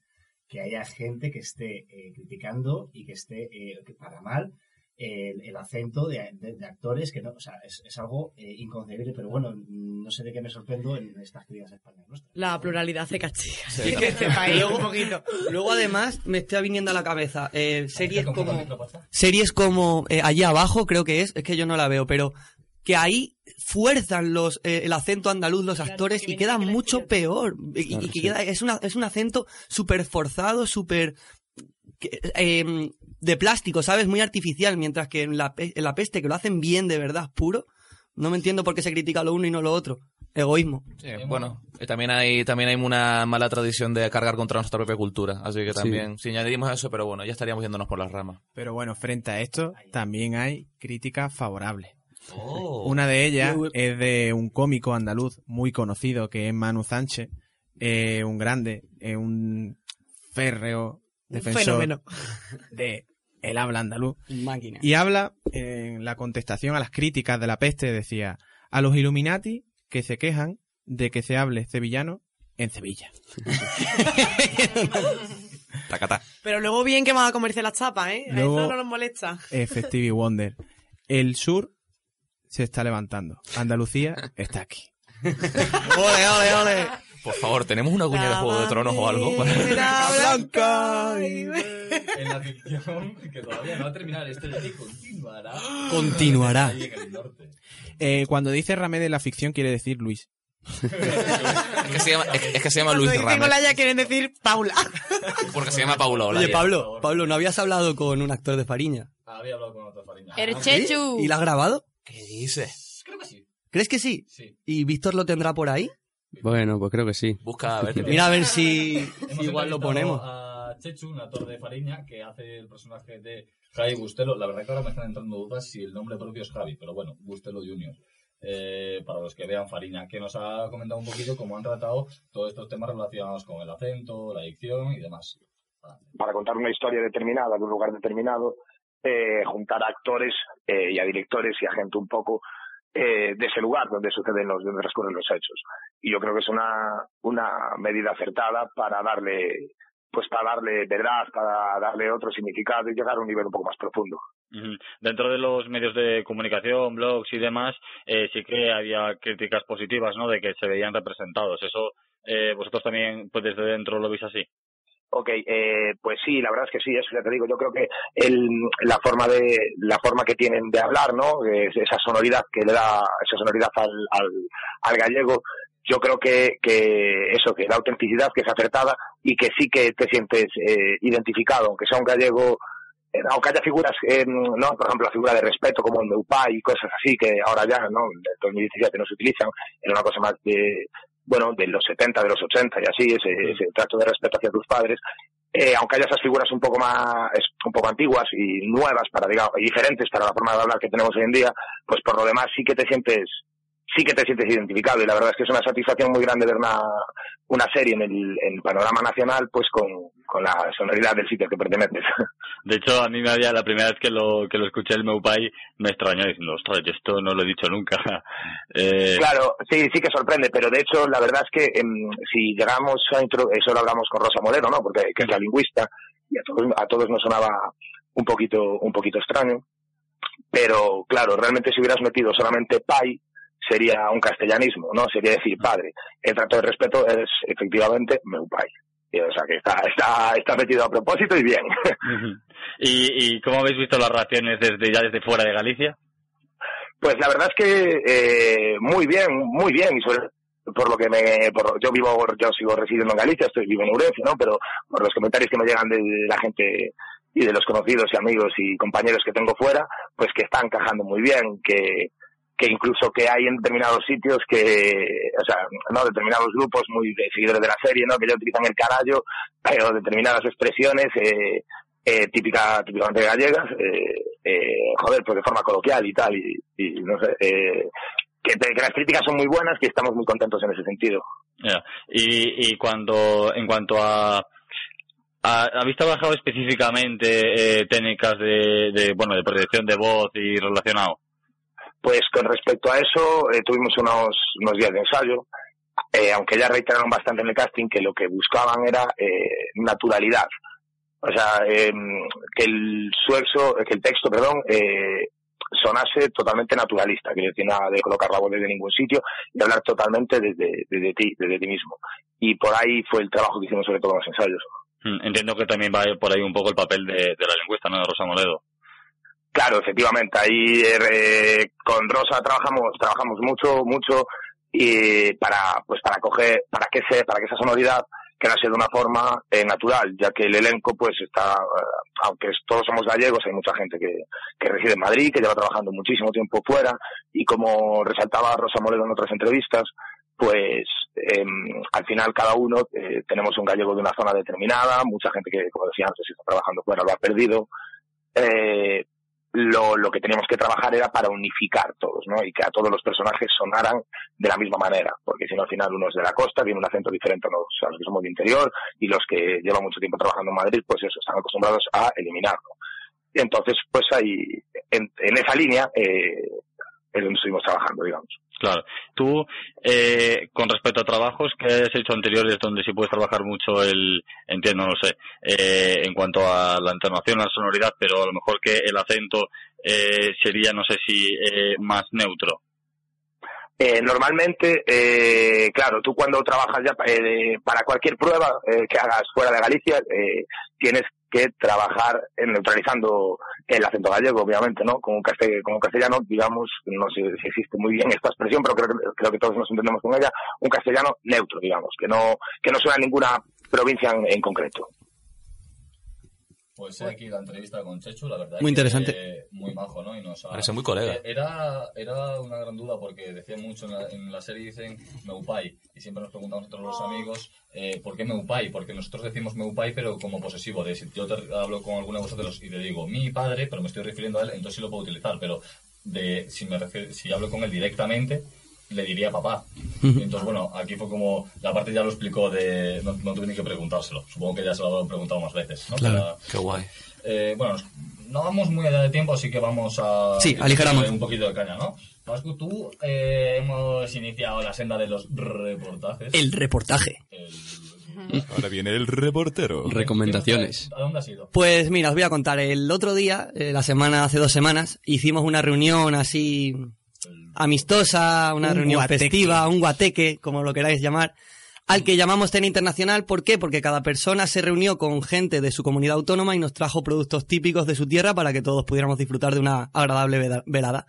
que haya gente que esté eh, criticando y que esté, que para mal, el, el acento de, de- de actores que no, o sea, es, es algo eh, inconcebible, pero bueno, no sé de qué me sorprendo en estas crías españolas nuestras. La pluralidad hace cachillas. Sí, que este país luego, un poquito. luego, además, me está viniendo a la cabeza eh, series como. Series como eh, Allí abajo, creo que es, es que yo no la veo, pero que ahí fuerzan los eh, el acento andaluz los actores y queda mucho peor. Y, que sí. queda, es, una, es un acento súper forzado, súper. De plástico, ¿sabes? Muy artificial, mientras que en la, en la peste, que lo hacen bien de verdad, puro, no me entiendo por qué se critica lo uno y no lo otro. Egoísmo. Sí, bueno, eh, también hay también hay una mala tradición de cargar contra nuestra propia cultura, así que Sí. también, si añadimos eso, pero bueno, ya estaríamos yéndonos por las ramas. Pero bueno, frente a esto también hay críticas favorables. Oh. Una de ellas es de un cómico andaluz muy conocido que es Manu Sánchez, eh, un grande, eh, un férreo defensor fenómeno. de el habla andaluz. Máquina. Y habla en la contestación a las críticas de la peste, decía, a los Illuminati que se quejan de que se hable sevillano en Sevilla. Tacata. Pero luego bien que van a comerse las chapas, ¿eh? A Luego- eso no nos molesta. Stevie Wonder. El sur se está levantando. Andalucía está aquí. ¡Ole, ole, ole! Por favor, ¿tenemos una cuña de Juego de Tronos o algo? blanca. En la ficción, que todavía no va a terminar, esto ya que continuará. Continuará. Eh, cuando dice Ramed en la ficción quiere decir Luis. Es que se llama, es, es que se llama Cuando Luis dicen Ramet, Olaya quieren decir Paula. porque se llama Paula Olaya. Oye, Pablo, Pablo, ¿no habías hablado con un actor de Fariña? Había hablado con otro Fariña. El Chechu. ¿Y la has grabado? ¿Qué dices? Creo que sí. ¿Crees que sí? Sí. ¿Y Víctor lo tendrá por ahí? Bueno, pues creo que sí. Busca a ver. Mira a ver si Hemos igual lo ponemos. A Chechu, un actor de Fariña, que hace el personaje de Javi Bustelo. La verdad que ahora me están entrando dudas si el nombre propio es Javi, pero bueno, Bustelo Junior. Eh, para los que vean Fariña, que nos ha comentado un poquito cómo han tratado todos estos temas relacionados con el acento, la dicción y demás. para contar una historia determinada de un lugar determinado, eh, juntar a actores eh, y a directores y a gente un poco eh, de ese lugar donde suceden los, donde transcurren los hechos. Y yo creo que es una, una medida acertada para darle, pues para darle verdad, para darle otro significado y llegar a un nivel un poco más profundo. Dentro de los medios de comunicación, blogs y demás, eh, sí que había críticas positivas, ¿no? De que se veían representados. Eso, eh, vosotros también, pues desde dentro lo veis así. Ok, eh, pues sí, la verdad es que sí, eso ya te digo. Yo creo que el, la forma de la forma que tienen de hablar, ¿no? Es esa sonoridad que le da esa sonoridad al, al, al gallego. Yo creo que, que eso, que la autenticidad que es acertada y que sí que te sientes eh, identificado, aunque sea un gallego, eh, aunque haya figuras, eh, no, por ejemplo la figura de respeto como el Meupay y cosas así que ahora ya, ¿no? En 2017 no se utilizan, era una cosa más de, bueno, de los 70, de los 80 y así, ese, ese trato de respeto hacia tus padres. Eh, aunque haya esas figuras un poco más, un poco antiguas y nuevas para, digamos, y diferentes para la forma de hablar que tenemos hoy en día, pues por lo demás sí que te sientes, sí que te sientes identificado y la verdad es que es una satisfacción muy grande ver una, una serie en el, en el panorama nacional, pues con, con la sonoridad del sitio al que perteneces. De hecho, a mí me había, la primera vez que lo, que lo escuché el Meupai, me extrañó diciendo, ostras, yo esto no lo he dicho nunca. Eh, Claro, sí, sí que sorprende, pero de hecho la verdad es que em, si llegamos a intro, eso lo hablamos con Rosa Molero, ¿no? Porque que es la lingüista y a todos, a todos nos sonaba un poquito, un poquito extraño, pero claro, realmente si hubieras metido solamente pai sería un castellanismo, ¿no? Sería decir padre. El trato de respeto es efectivamente meu pai. O sea que está, está, está metido a propósito y bien. ¿Y, ¿Y cómo habéis visto las reacciones desde ya desde fuera de Galicia? Pues la verdad es que eh, muy bien, muy bien y sobre por lo que me por, yo vivo yo sigo residiendo en Galicia, estoy vivo en Urense, ¿no? Pero por los comentarios que me llegan de la gente y de los conocidos y amigos y compañeros que tengo fuera, pues que están encajando muy bien, que que incluso que hay en determinados sitios que, o sea, no determinados grupos muy de seguidores de la serie, ¿no? Que ya utilizan el carallo, pero determinadas expresiones eh, eh, típica, típicamente gallegas, eh, eh, joder, pues de forma coloquial y tal, y, y no sé, eh, que, que las críticas son muy buenas, que estamos muy contentos en ese sentido. Y, y cuando, en cuanto a, ¿ha- ¿habéis trabajado específicamente eh, técnicas de, de, bueno, de protección de voz y relacionado? Pues con respecto a eso, eh, tuvimos unos, unos días de ensayo, eh, aunque ya reiteraron bastante en el casting que lo que buscaban era eh, naturalidad. O sea, eh, que el suelso, que el texto, perdón, eh, sonase totalmente naturalista, que decir nada de colocar la voz desde ningún sitio y hablar totalmente desde, ti, desde ti mismo. Y por ahí fue el trabajo que hicimos sobre todo en los ensayos. Mm, Entiendo que también va por ahí un poco el papel de, de la lingüista, ¿no? De Rosa Moledo. Claro, efectivamente, ahí eh, con Rosa trabajamos, trabajamos mucho, mucho y para, pues para coger, para que se, para que esa sonoridad quedase de una forma eh, natural, ya que el elenco pues está, eh, aunque todos somos gallegos, hay mucha gente que, que reside en Madrid, que lleva trabajando muchísimo tiempo fuera y como resaltaba Rosa Moledo en otras entrevistas, pues em, al final cada uno eh, tenemos un gallego de una zona determinada, mucha gente que, como decía antes, está trabajando fuera lo ha perdido. Eh, lo, lo que teníamos que trabajar era para unificar todos, ¿no? Y que a todos los personajes sonaran de la misma manera, porque si no al final uno es de la costa, tiene un acento diferente a los, a los que somos de interior y los que llevan mucho tiempo trabajando en Madrid, pues eso, están acostumbrados a eliminarlo. Entonces, pues ahí, en, en esa línea, eh, es donde estuvimos trabajando, digamos. Claro. Tú, eh, con respecto a trabajos que has hecho anteriores donde sí puedes trabajar mucho el, entiendo, no sé, eh, en cuanto a la entonación, la sonoridad, pero a lo mejor que el acento eh, sería, no sé si, eh, más neutro. Eh, normalmente, eh, claro, tú cuando trabajas ya para cualquier prueba que hagas fuera de Galicia, eh, tienes que trabajar neutralizando el acento gallego, obviamente, ¿no? Un castellano, digamos, no sé si existe muy bien esta expresión, pero creo, creo que todos nos entendemos con ella, un castellano neutro, digamos, que no, que no suena a ninguna provincia en, en concreto. Pues aquí la entrevista con Chechu, la verdad. Muy que, interesante. eh, muy majo, ¿no? Y nos ha- Parece muy colega. Eh, Era, era una gran duda porque decía mucho en la, en la serie, dicen Meupai. Y siempre nos preguntamos nosotros los amigos, eh, ¿por qué Meupai? Porque nosotros decimos Meupai, pero como posesivo. De si yo te hablo con alguno de vosotros y te digo mi padre, pero me estoy refiriendo a él, entonces sí lo puedo utilizar. Pero de si, me refiero- si hablo con él directamente, le diría papá. Y entonces, bueno, aquí fue como, la parte ya lo explicó de, no, no tuve ni que preguntárselo. Supongo que ya se lo habrán preguntado más veces, ¿no? Para- Qué guay. eh, bueno, no vamos muy allá de tiempo, así que vamos a... Sí, aligeramos. Un poquito de caña, ¿no? Vasco, tú eh, hemos iniciado la senda de los reportajes. El reportaje. Ahora viene el reportero. Recomendaciones. ¿A dónde has ido? Pues mira, os voy a contar. El otro día, eh, la semana, hace dos semanas, hicimos una reunión así amistosa, una Un reunión guateque. festiva, un guateque, como lo queráis llamar, al que llamamos Cena Internacional. ¿Por qué? Porque cada persona se reunió con gente de su comunidad autónoma y nos trajo productos típicos de su tierra para que todos pudiéramos disfrutar de una agradable velada.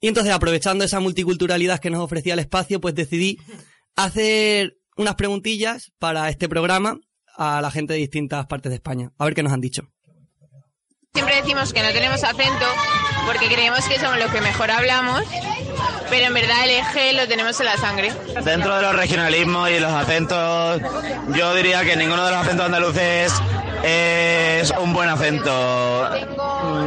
Y entonces, aprovechando esa multiculturalidad que nos ofrecía el espacio, pues decidí hacer unas preguntillas para este programa a la gente de distintas partes de España. A ver qué nos han dicho. Siempre decimos que no tenemos acento porque creemos que somos los que mejor hablamos, pero en verdad el eje lo tenemos en la sangre. Dentro de los regionalismos y los acentos, yo diría que ninguno de los acentos andaluces es un buen acento.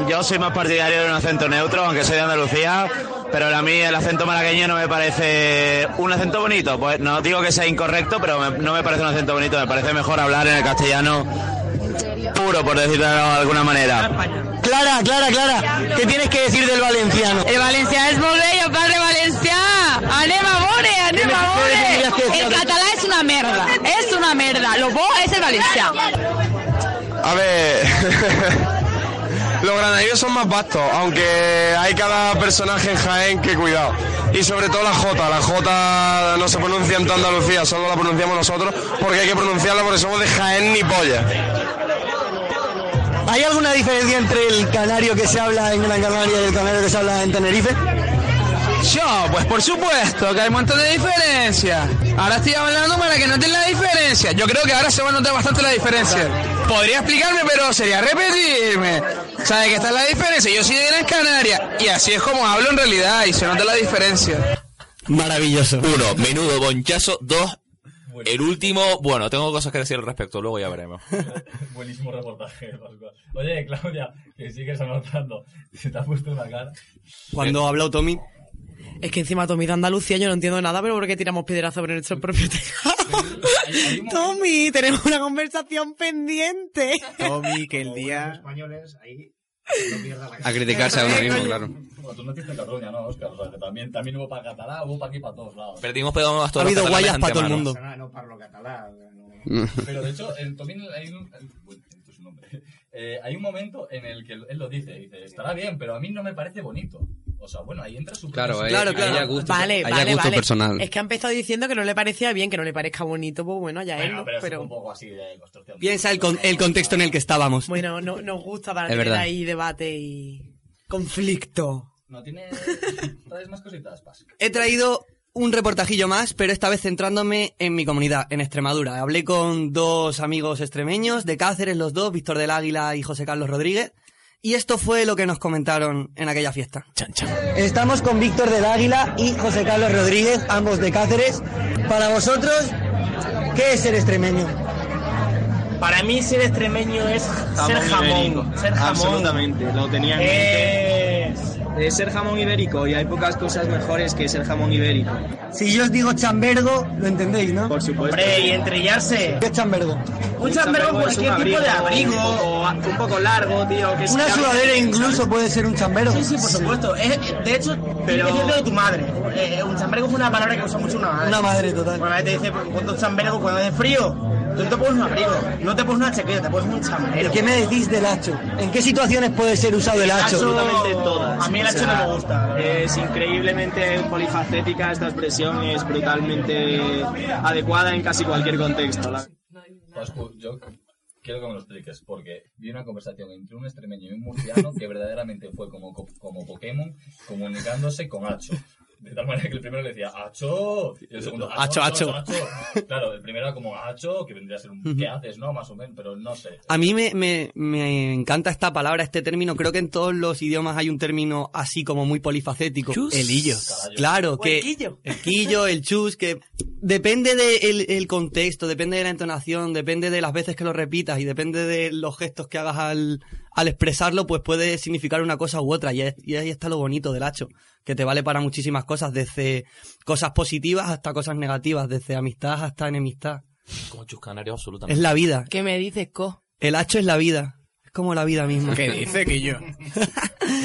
Yo soy más partidario de un acento neutro, aunque soy de Andalucía, pero a mí el acento malagueño no me parece un acento bonito. Pues no digo que sea incorrecto, pero no me parece un acento bonito. Me parece mejor hablar en el castellano puro, por decirlo de alguna manera. Clara, Clara, Clara, ¿qué tienes que decir del valenciano? El valencià es molt bello, padre valencià. Anem a veure, anem a veure. El català es una merda, es una merda. Lo bo es el valencià. A ver, los granadinos son más vastos, aunque hay cada personaje en Jaén que cuidado. Y sobre todo la J, la J no se pronuncia en toda Andalucía, solo la pronunciamos nosotros porque hay que pronunciarla porque somos de Jaén ni polla. ¿Hay alguna diferencia entre el canario que se habla en Gran Canaria y el canario que se habla en Tenerife? Yo, pues por supuesto que hay un montón de diferencias. Ahora estoy hablando para que noten la diferencia. Yo creo que ahora se va a notar bastante la diferencia. Podría explicarme, pero sería repetirme. ¿Sabes que esta es la diferencia? Yo soy de Gran Canaria y así es como hablo en realidad y se nota la diferencia. Maravilloso. Uno, menudo bonchazo. Dos, el último, bueno, tengo cosas que decir al respecto, luego ya veremos. Buenísimo reportaje, Pascual. Oye, Claudia, que sigues anotando. Se te ha puesto una cara. Cuando ha hablado Tommy, Es que encima Tommy de Andalucía yo no entiendo nada, pero ¿por qué tiramos piedras sobre nuestro propio tejado? Tommy, tenemos una conversación pendiente. Tommy, que el día... españoles ahí A criticarse a uno mismo, claro. Bueno, tú no en Cataluña, ¿no, Oscar? O sea, que también, también hubo para catalán, hubo para aquí, para todos lados. Perdimos a todos Ha habido los guayas para todo el mundo. No parlo catalán. no. Pero de hecho, en, también hay un, bueno, esto es un nombre. Eh, hay un momento en el que él lo dice, dice, estará bien, pero a mí no me parece bonito. O sea, bueno, ahí entra su... Claro, gusto- vale, ahí ya vale, gusto vale. personal. Es que ha empezado diciendo que no le parecía bien, que no le parezca bonito, pues bueno, ya Bueno, ¿no? pero, pero... es un poco así de construcción. Piensa el, con- el contexto en el que estábamos. Bueno, no, nos gusta para tener verdad. ahí debate y conflicto. No tiene... ¿Traes más cositas, Pas? He traído un reportajillo más, pero esta vez centrándome en mi comunidad, en Extremadura. Hablé con dos amigos extremeños de Cáceres, los dos, Víctor del Águila y José Carlos Rodríguez. Y esto fue lo que nos comentaron en aquella fiesta. Estamos con Víctor del Águila y José Carlos Rodríguez, ambos de Cáceres. Para vosotros, ¿qué es ser extremeño? Para mí ser extremeño es ser jamón. ibérico. Ser jamón. Absolutamente, lo tenía en mente. Es... De ser jamón ibérico y hay pocas cosas mejores que ser jamón ibérico. Si yo os digo chambergo, lo entendéis, ¿no? Por supuesto. Hombre, y entrellarse. ¿Qué es chambergo? Un chambergo, cualquier tipo de abrigo. O un poco largo, tío. Que Una sudadera incluso puede ser un chambero. Sí, sí, por supuesto. Es- de hecho, Pero- decirlo de tu madre. Eh, un chambergo es una palabra que usa mucho una madre. Una madre, total. Una vez te dice, ¿cuántos chambergos cuando hace frío? Tú no te pones un abrigo, no te pones una chaqueta, te pones un chambergo. ¿Y qué me decís del hacho? ¿En qué situaciones puede ser usado el hacho? Absolutamente todas. A mí el hacho no me gusta. Es increíblemente polifacética esta expresión y es brutalmente adecuada en casi cualquier contexto. Pascu, yo quiero que me lo expliques, porque vi una conversación entre un extremeño y un murciano que verdaderamente fue como, como Pokémon comunicándose con Hacho. De tal manera que el primero le decía Hacho y el segundo Hacho, Hacho. Claro, el primero era como Hacho, que vendría a ser un. ¿qué haces? No, más o menos, pero no sé. A mí me, me, me encanta esta palabra, este término. Creo que en todos los idiomas hay un término así como muy polifacético. Chus. El hillo. Claro, O que el quillo. el quillo, el chus, que depende del el contexto, depende de la entonación, depende de las veces que lo repitas y depende de los gestos que hagas al, al expresarlo, pues puede significar una cosa u otra. Y, es- y ahí está lo bonito del hacho, que te vale para muchísimas cosas, desde cosas positivas hasta cosas negativas, desde amistad hasta enemistad. Como chus canario, absolutamente. Es la vida. ¿Qué me dices, Co? El hacho es la vida. Es como la vida misma. ¿Qué dice que yo?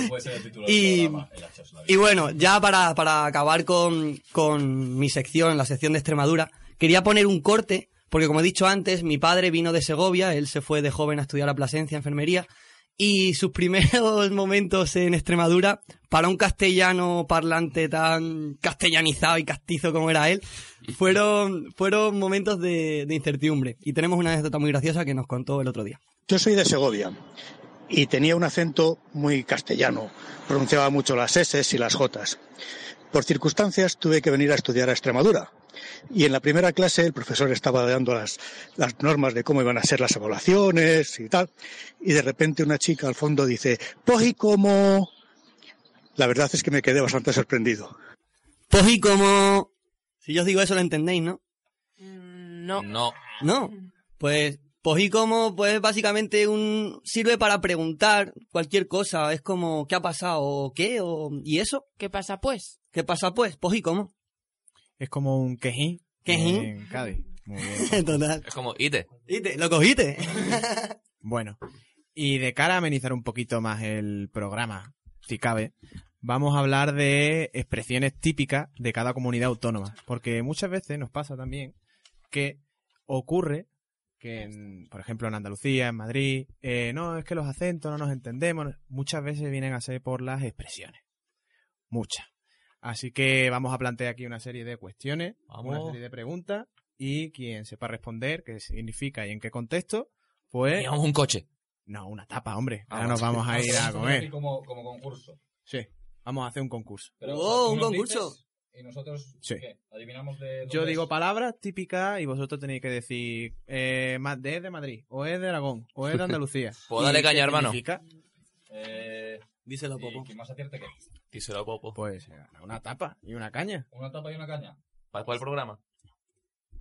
Puede ser el título del Y, programa, el Hacho es la vida. y bueno, ya para, para acabar con, con mi sección, la sección de Extremadura, quería poner un corte, porque como he dicho antes, mi padre vino de Segovia, él se fue de joven a estudiar a Plasencia, enfermería, y sus primeros momentos en Extremadura, para un castellano parlante tan castellanizado y castizo como era él, fueron, fueron momentos de, de incertidumbre. Y tenemos una anécdota muy graciosa que nos contó el otro día. Yo soy de Segovia y tenía un acento muy castellano, pronunciaba mucho las S y las J. Por circunstancias tuve que venir a estudiar a Extremadura y en la primera clase el profesor estaba dando las, las normas de cómo iban a ser las evaluaciones y tal y de repente una chica al fondo dice, pues y cómo... La verdad es que me quedé bastante sorprendido. Pues y como... Si yo os digo eso lo entendéis, ¿no? No. No. No. Pues, pues y como, pues básicamente un sirve para preguntar cualquier cosa. Es como, ¿qué ha pasado? ¿O qué? ¿O, ¿Y eso? ¿Qué pasa pues? ¿Qué pasa pues? Pues y cómo. Es como un quejín. Quejín. En Cádiz. Muy bien. Total. Es como, ite. Ite, lo cogiste. Bueno, y de cara a amenizar un poquito más el programa, si cabe, vamos a hablar de expresiones típicas de cada comunidad autónoma. Porque muchas veces nos pasa también que ocurre que, en- por ejemplo, en Andalucía, en Madrid, eh, no, es que los acentos no nos entendemos. Muchas veces vienen a ser por las expresiones. Muchas. Así que vamos a plantear aquí una serie de cuestiones, una Vamos. serie de preguntas, y quien sepa responder qué significa y en qué contexto, pues... Llevamos un coche. No, una tapa, hombre. Ah, Ahora nos vamos a ir a comer. Como, como concurso. Sí, vamos a hacer un concurso. Pero, ¡Oh, un concurso! Y nosotros, Sí. ¿qué? ¿Adivinamos de dónde Yo es? digo palabras típicas y vosotros tenéis que decir eh, es de Madrid, o es de Aragón, o es de Andalucía. Pues ¿Y dale qué caña, hermano. significa? Eh, Díselo, ¿y Popo. ¿Quién más acierte qué? Díselo, Popo. Pues eh, una tapa y una caña. ¿Una tapa y una caña? ¿Para cuál programa?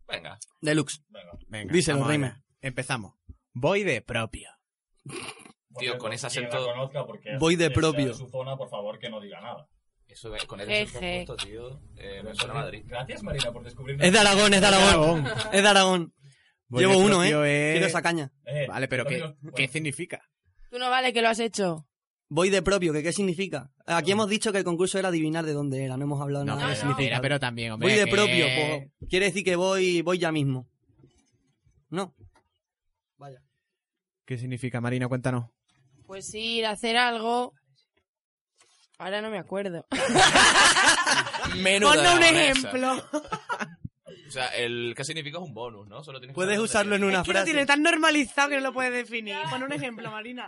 Venga. Deluxe. Venga. Venga, Díselo, allá. Empezamos. Voy de propio. Tío, con ese acento... Voy de propio. su zona, por favor, que no diga nada. Eso, eh, con el acento tío, eh, me suena a Madrid. Gracias, Marina, por descubrirnos. Es de Aragón, es de Aragón. Es de Aragón. Voy Llevo uno, ¿eh? Quiero esa caña. Vale, pero ¿qué, ¿qué significa? Tú no vale que lo has hecho. Voy de propio, ¿que qué significa? Aquí hemos dicho que el concurso era adivinar de dónde era, no hemos hablado No, nada de pero también, hombre, Voy de que- propio, pues, quiere decir que voy, voy ya mismo. No. ¿Qué significa, Marina? Cuéntanos. Pues ir a hacer algo. Ahora no me acuerdo. Menuda Ponme un ejemplo. O sea, el ¿qué significa es un bonus, ¿no? Solo tienes que Puedes usarlo en una Es que lo frase. tiene tan normalizado que no lo puedes definir. Pon un ejemplo, Marina.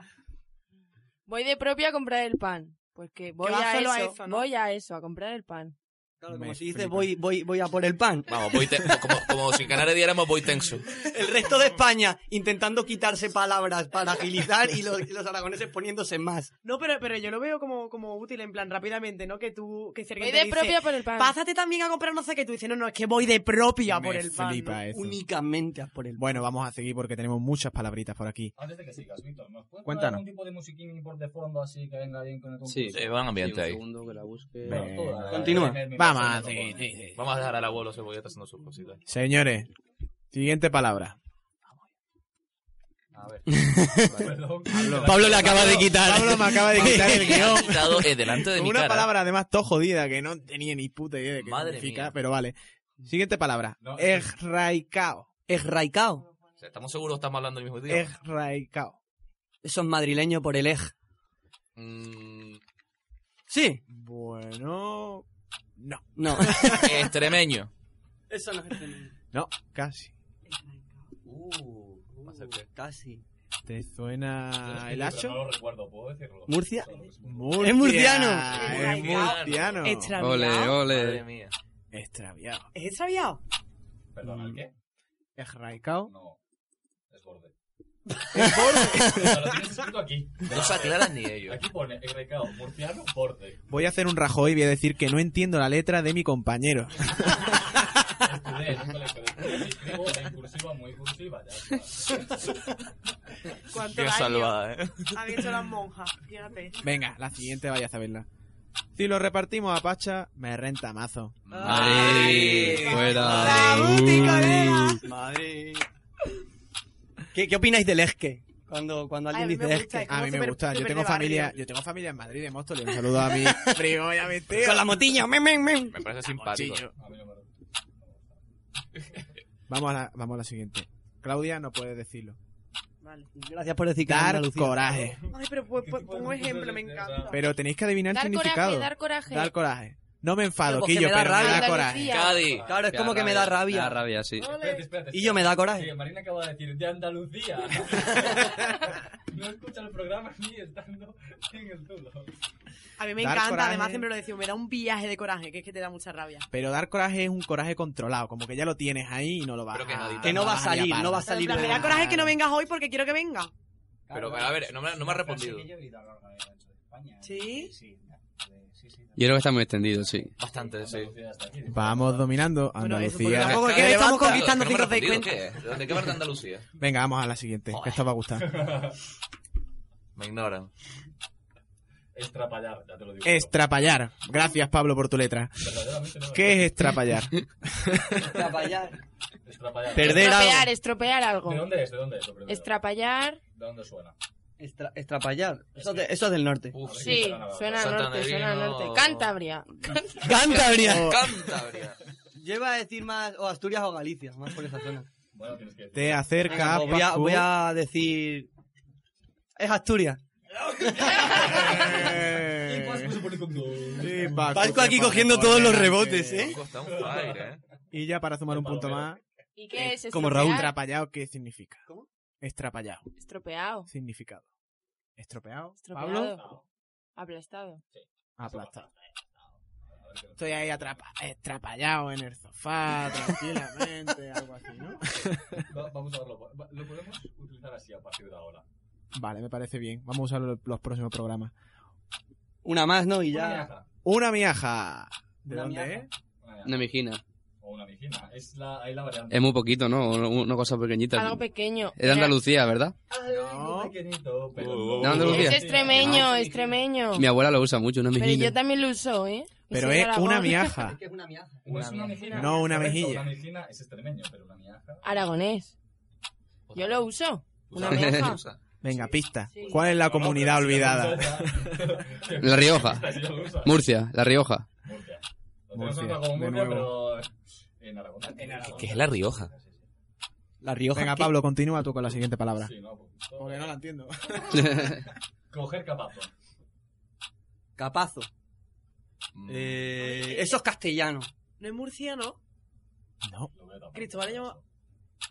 Voy de propio a comprar el pan. Pues que voy a solo eso, a eso, ¿no? voy a eso, a comprar el pan. Claro, como si dice voy, voy, voy a por el pan. Vamos, voy te- como, como si en Canarias diéramos voy tenso. El resto de España intentando quitarse palabras para agilizar y los, y los aragoneses poniéndose más. No, pero, pero yo lo veo como, como útil, en plan, rápidamente, ¿no? Que tú, que si alguien Voy te de dice, propia por el pan. Pásate también a comprar no sé qué. Tú dices, no, no, es que voy de propia por Me el pan. flipa ¿no? eso. Únicamente a por el Bueno, vamos a seguir porque tenemos muchas palabritas por aquí. Antes de que sigas, Víctor, ¿nos puedes poner Cuéntanos. algún tipo de musiquín por de fondo así que venga bien con el concurso? Sí, Sí, buen ambiente Sí, un ahí. segundo que la busque. Toda, Continúa. Vamos, me- sí, me- sí, sí. Vamos a dejar al abuelo cebolleta haciendo sus cositas. Señores, siguiente palabra. A ver. Perdón. Pablo le acaba de quitar. Pablo me acaba de quitar el guion. Eh, delante de mi una cara. palabra además todo jodida que no tenía ni puta idea de qué Madre significa, mía. pero vale. Siguiente palabra. No, Erraicao. Esraicao. O sea, ¿Estamos seguros que estamos hablando del mismo idioma? Erraicao. Eso es madrileño por el ej. Mm, Sí. Bueno, no. No. extremeño. Eso no es extremeño. No, casi. Uh, que- Casi. ¿Te suena el hacho? No lo recuerdo, ¿puedo decirlo? ¿Murcia? Murcia. Es murciano. Es murciano. Extraviado. Ole, Madre ole. mía. Extraviado. ¿Es extraviado? Perdona, ¿el qué? Erraicao. No, es borde. O sea, lo tienes escrito aquí. No se aclaran ni ellos. Aquí pone, el recado, murciano, borde. Voy a hacer un Rajoy y voy a decir que no entiendo la letra de mi compañero. Estudié en un colegio de estudios y escribo en cursiva muy cursiva. Ya está. ¿Cuánto Qué salvada, eh. han hecho las monjas? Fíjate. Venga, la siguiente vaya a saberla. Si lo repartimos a Pacha, me renta mazo. Madrid, fuera. Madre. ¿Qué, ¿Qué opináis del esque? Cuando, cuando alguien mí me dice gusta, A mí me gusta. Yo tengo familia, barrio. yo tengo familia en Madrid de Móstoles. Un saludo a mi primo y a mi tío. Con la motiña. Me parece simpático. Vamos a la, vamos a la siguiente. Claudia no puede decirlo. Vale. Gracias por decir que Dar coraje. Ay, pero pues, pues, un ejemplo, me encanta. Pero tenéis que adivinar el Dar significado. coraje, dar coraje. Dar coraje. No me enfado, porque Quillo, me da pero me rabia. da coraje. Cádiz. Claro, es como que me da Me da rabia. rabia, sí. Espérate, espérate. Y yo me da coraje. Sí, Marina acaba de decir de Andalucía. no escucha el programa ni estando en el tulo. A mí me Dar encanta, coraje. además siempre lo decimos, me da un viaje de coraje, que es que te da mucha rabia. Pero dar coraje es un coraje controlado, como que ya lo tienes ahí y no lo vas Pero que no, a... Que no va a salir, no va a salir plan, me da coraje que no vengas hoy porque quiero que venga. Pero, a ver, no me, no me ha respondido. ¿Sí? Yo creo que está muy extendido, sí. Bastante, sí. Vamos dominando Bueno, eso, porque Andalucía. tampoco es que estamos conquistando ¿Que no cinco. ¿Qué? ¿De qué parte de Andalucía? Venga, vamos a la siguiente, que esta va a gustar. Me ignoran. Estrapallar, ya te lo digo. Estrapallar. Gracias, Pablo, por tu letra. No. ¿Qué es estrapallar? Estrapallar. Estrapallar. Perder Estropear, algo. estropear algo. ¿De dónde es? ¿De dónde es? Estrapallar. ¿De dónde suena? Estra- estrapallar. Eso, es de- eso es del norte. Uf, Sí, suena al norte, suena al norte. Cantabria. Cantabria. Cantabria. Yo iba a decir más o Asturias o Galicia, más por esa zona. Bueno, tienes que decir. Te acerca Venga, pues voy, a, voy a decir... Es Asturias. Eh, sí, Paco, aquí cogiendo todos los rebotes, ¿eh? Eh. Y ya para sumar un punto más, ¿Y qué es? como estropear? Raúl estrapallado, ¿qué significa? ¿Cómo? Estrapallado. Estropeado. Significado. ¿Estropeado? Estropeado. ¿Pablo? Aplastado. Aplastado. Estoy ahí atrapa, estrapallado en el sofá, tranquilamente, algo así, ¿no? Va- Vamos a verlo. Lo podemos utilizar así a partir de ahora. Vale, me parece bien. Vamos a usarlo en los próximos programas. Una más, ¿no? Y Una ya... miaja. Una miaja. ¿De Una dónde miaja. es? Una. Una mijina. O una mijina. Es la, ahí la variante. Es muy poquito, ¿no? Una cosa pequeñita. Algo pequeño. Es de Andalucía, ¿verdad? Muy pequeñito, pero... ¿De Andalucía? Es extremeño, extremeño. Mi abuela lo usa mucho, una Pero mijina. yo también lo uso, ¿eh? Pero es una miaja. ¿Qué es una miaja? No es una. No, mejilla. Una mijina es extremeño, pero una miaja... Aragonés. Yo lo uso. Una miaja. usa. Venga, pista. ¿Cuál es la comunidad olvidada? La Rioja. Murcia, La Rioja. Murcia, como de Murcia, nuevo. pero en Aragón. En Aragón. ¿Qué es La Rioja? La Rioja. Venga, ¿qué? Pablo, continúa tú con la siguiente palabra. Sí, no, pues, Porque no la entiendo. Coger capazo. Capazo. Eh, eso es castellano. ¿No es murciano? No. Cristóbal le llamaba,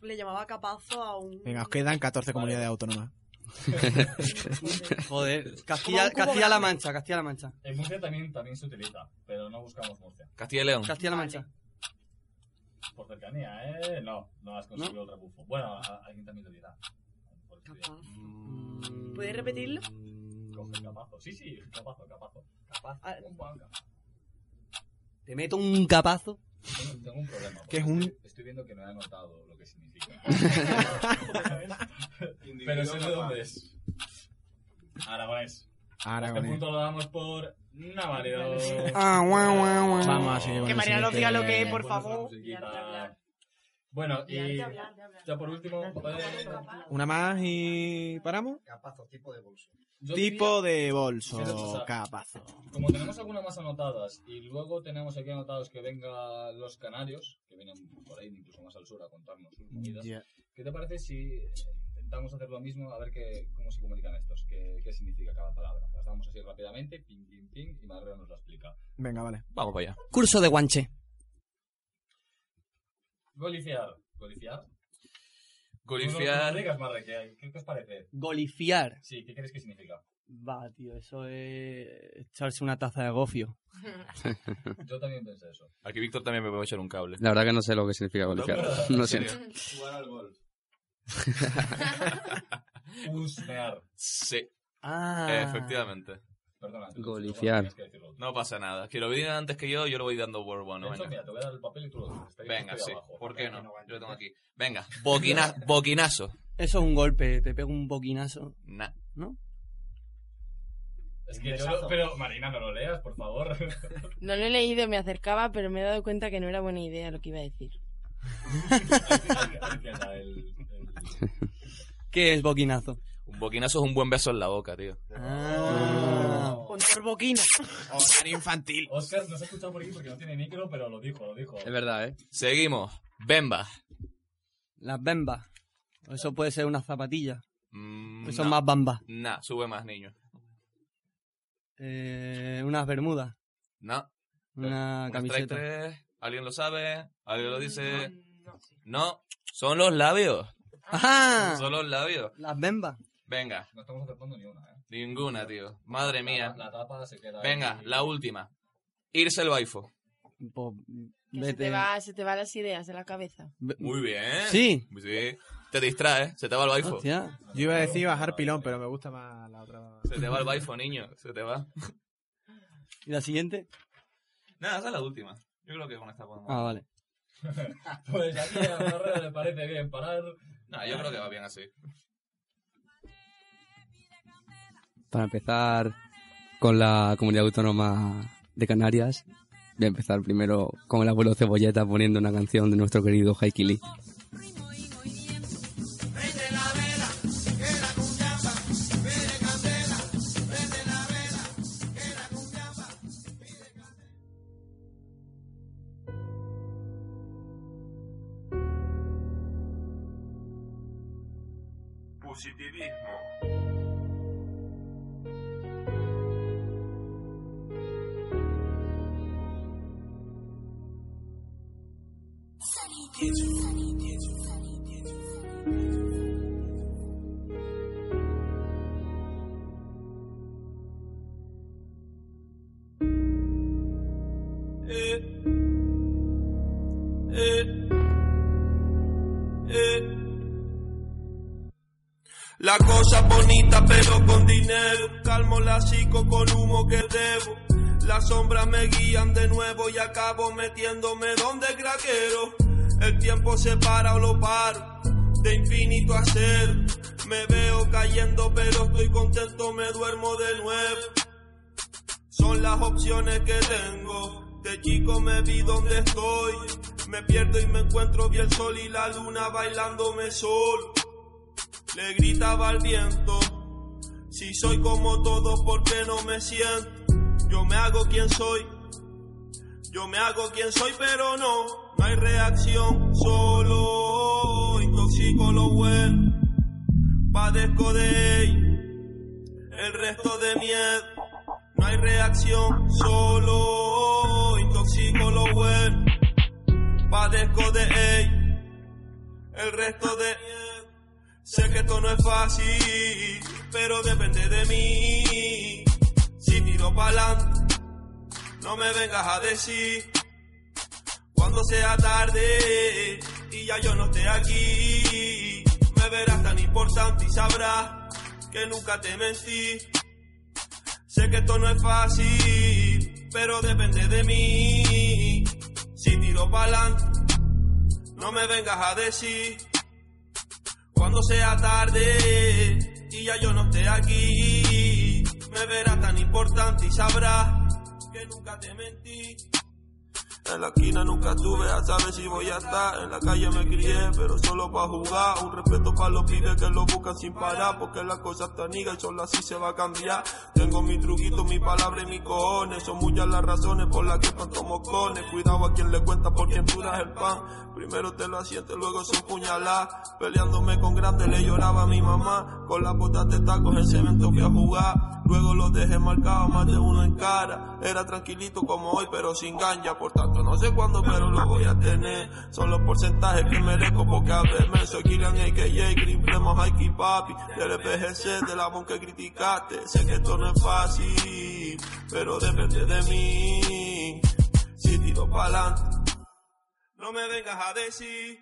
le llamaba capazo a un... Venga, os quedan 14 comunidades autónomas. Joder, Castilla- Castilla-La Mancha, Castilla-La Mancha. En Murcia también, también se utiliza, pero no buscamos Murcia. Castilla y León. Castilla-La Mancha. Por cercanía, ¿eh? No, no has conseguido el rebufo. Bueno, alguien también lo dirá. ¿Puedes repetirlo? Coger capazo. Sí, sí, capazo, capazo. Capazo. Ah. Capazo. Te meto un capazo. Tengo, tengo un problema. ¿Qué es un- Estoy, estoy viendo que no he anotado lo que significa. Pero sé de dónde es. Aragonés. Aragonés. Este punto lo damos por válido. Ah, guau, guau, guau. Vamos a seguir con Que Mariana nos diga lo que es, por favor. Bueno, y ya por último, Una más y paramos. Capazo, tipo de bolso. Yo Tipo de o bolso, sea, capazo. como tenemos algunas más anotadas y luego tenemos aquí anotados que vengan los canarios, que vienen por ahí incluso más al sur a contarnos sus movidas. ¿qué te parece si intentamos hacer lo mismo a ver qué, cómo se comunican estos? ¿Qué, qué significa cada palabra? Las damos así rápidamente, ping, ping, ping, y Madre nos lo explica. Venga, vale. Vamos para allá. Curso de guanche. Golifiar. ¿Golifiar? Golifiar. No, no digas, Marre, ¿qué, ¿qué, os parece? Golifiar. Sí, ¿qué crees que significa? Va, tío, eso es echarse una taza de gofio. Yo también pensé eso. Aquí Víctor también me puede echar un cable. La verdad que no sé lo que significa golifiar. Lo siento. Jugar al golf. Husmear. Sí. Ah. Efectivamente. Perdona. Decirlo. No pasa nada. Que lo digan antes que yo, yo lo voy dando por bueno. Venga, mira, te voy a dar el papel y tú lo dices. Está ahí, venga sí. abajo. ¿Por qué no? Yo lo tengo aquí. Venga, boquina- boquinazo. Eso es un golpe, te pego un boquinazo. Nah. ¿No? Es que yo lo- Pero, Marina, no lo leas, por favor. No lo he leído, me acercaba, pero me he dado cuenta que no era buena idea lo que iba a decir. ¿Qué es boquinazo? Boquinazo es un buen beso en la boca, tío. Ah. Con torboquina. Oscar infantil. Oscar no se ha escuchado por aquí porque no tiene micro, pero lo dijo, lo dijo. Es verdad, ¿eh? Seguimos. Bemba. Las bembas. Eso puede ser una zapatilla. Mm, Eso es no. más bamba. Nah, sube más, niño. Eh, unas bermudas. No. Una Un camiseta. tres, ¿Alguien lo sabe? ¿Alguien lo dice? No. Son los labios. ¡Ajá! Son los labios. Las bembas. Venga. No estamos acertando ni una, ¿eh? Ninguna, tío. Madre mía. La, la tapa se queda. Venga, ahí. la última. Irse el baifo. Pues, Que se te, va, se te van las ideas de la cabeza. Muy bien. Sí. Sí. Te distrae, se te va el baifo. Hostia. Yo iba a decir bajar pilón, pero me gusta más la otra. Se te va el baifo, niño. Se te va. ¿Y la siguiente? Nada, esa es la última. Yo creo que con esta podemos. Ah, vale. Pues aquí a Marrero le parece bien parar. No, yo creo que va bien así. Para empezar con la comunidad autónoma de Canarias, voy a empezar primero con el abuelo Cebolleta poniendo una canción de nuestro querido Haiki metiéndome donde craquero. El tiempo se para o lo paro, de infinito a cero. Me veo cayendo, pero estoy contento, me duermo de nuevo. Son las opciones que tengo. De chico me vi donde estoy. Me pierdo y me encuentro vi el sol y la luna bailándome solo. Le gritaba al viento. Si soy como todos, ¿por qué no me siento? Yo me hago quien soy. Yo me hago quien soy, pero no. No hay reacción, solo intoxico lo bueno. Padezco de. El resto de miedo. No hay reacción, solo intoxico lo bueno. Padezco de. El resto de Sé que esto no es fácil, pero depende de mí. Si tiro pa'lante, no me vengas a decir. Cuando sea tarde y ya yo no esté aquí, me verás tan importante y sabrás que nunca te mentí. Sé que esto no es fácil, pero depende de mí. Si tiro pa'lante, no me vengas a decir. Cuando sea tarde y ya yo no esté aquí, me verás tan importante y sabrás nunca te mentí. En la esquina nunca estuve a saber si voy a estar. En la calle me crié, pero solo para jugar. Un respeto para los pibes que lo buscan sin parar. Porque las cosas están y solo así se va a cambiar. Tengo mi truquito, mi palabra y mi cojones. Son muchas las razones por las que espanto mocones. Cuidado a quien le cuenta por quien tú das el pan. Primero te lo asiente, luego son puñaladas. Peleándome con grandes le lloraba a mi mamá. Con las botas de tacos en cemento fui a jugar. Luego los dejé marcados, más de uno en cara. Era tranquilito como hoy, pero sin ganja. Por tanto, no sé cuándo, pero lo voy a tener. Son los porcentajes que merezco porque a verme. Soy Killian AKJ, Green Premo, Haiki Papi. Del FGC, de la voz que criticaste. Sé que esto no es fácil, pero depende de mí. Si tiro pa'lante, no me vengas a decir.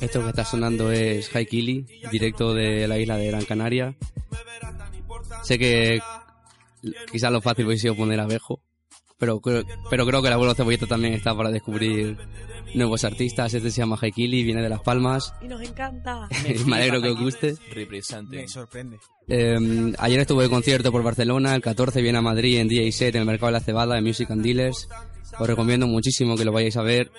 Esto que está sonando es Haikili, directo de la isla de Gran Canaria. Sé que quizás lo fácil hubiese sido poner abejo, pero, creo- pero creo que el abuelo cebolleta también está para descubrir nuevos artistas. Este se llama Haikili, viene de Las Palmas. Y nos encanta. Me alegro que os guste. Me sorprende. Eh, ayer estuve de concierto por Barcelona, el 14 viene a Madrid en DJ set en el Mercado de la Cebada en Music and Dealers. Os recomiendo muchísimo que lo vayáis a ver.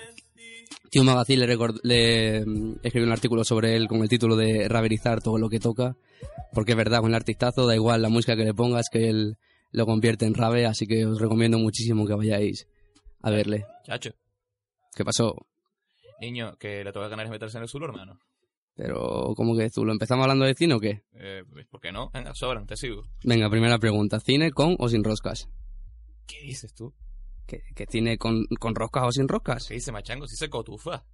Tío Magazine le, record- le, mm, escribió un artículo sobre él con el título de Raverizar todo lo que toca, porque es verdad, con el artistazo da igual la música que le pongas, que él lo convierte en rave, así que os recomiendo muchísimo que vayáis a verle. Chacho. ¿Qué pasó? Niño, que le toca a Canarias meterse en el sur, hermano. Pero, ¿cómo que tú? ¿Lo empezamos hablando de cine o qué? Eh, pues, ¿Por qué no? Venga, sobran, te sigo. Venga, primera pregunta. ¿Cine con o sin roscas? ¿Qué dices tú? ¿Que, que cine con, con roscas o sin roscas? ¿Qué dice machango? Se dice cotufa.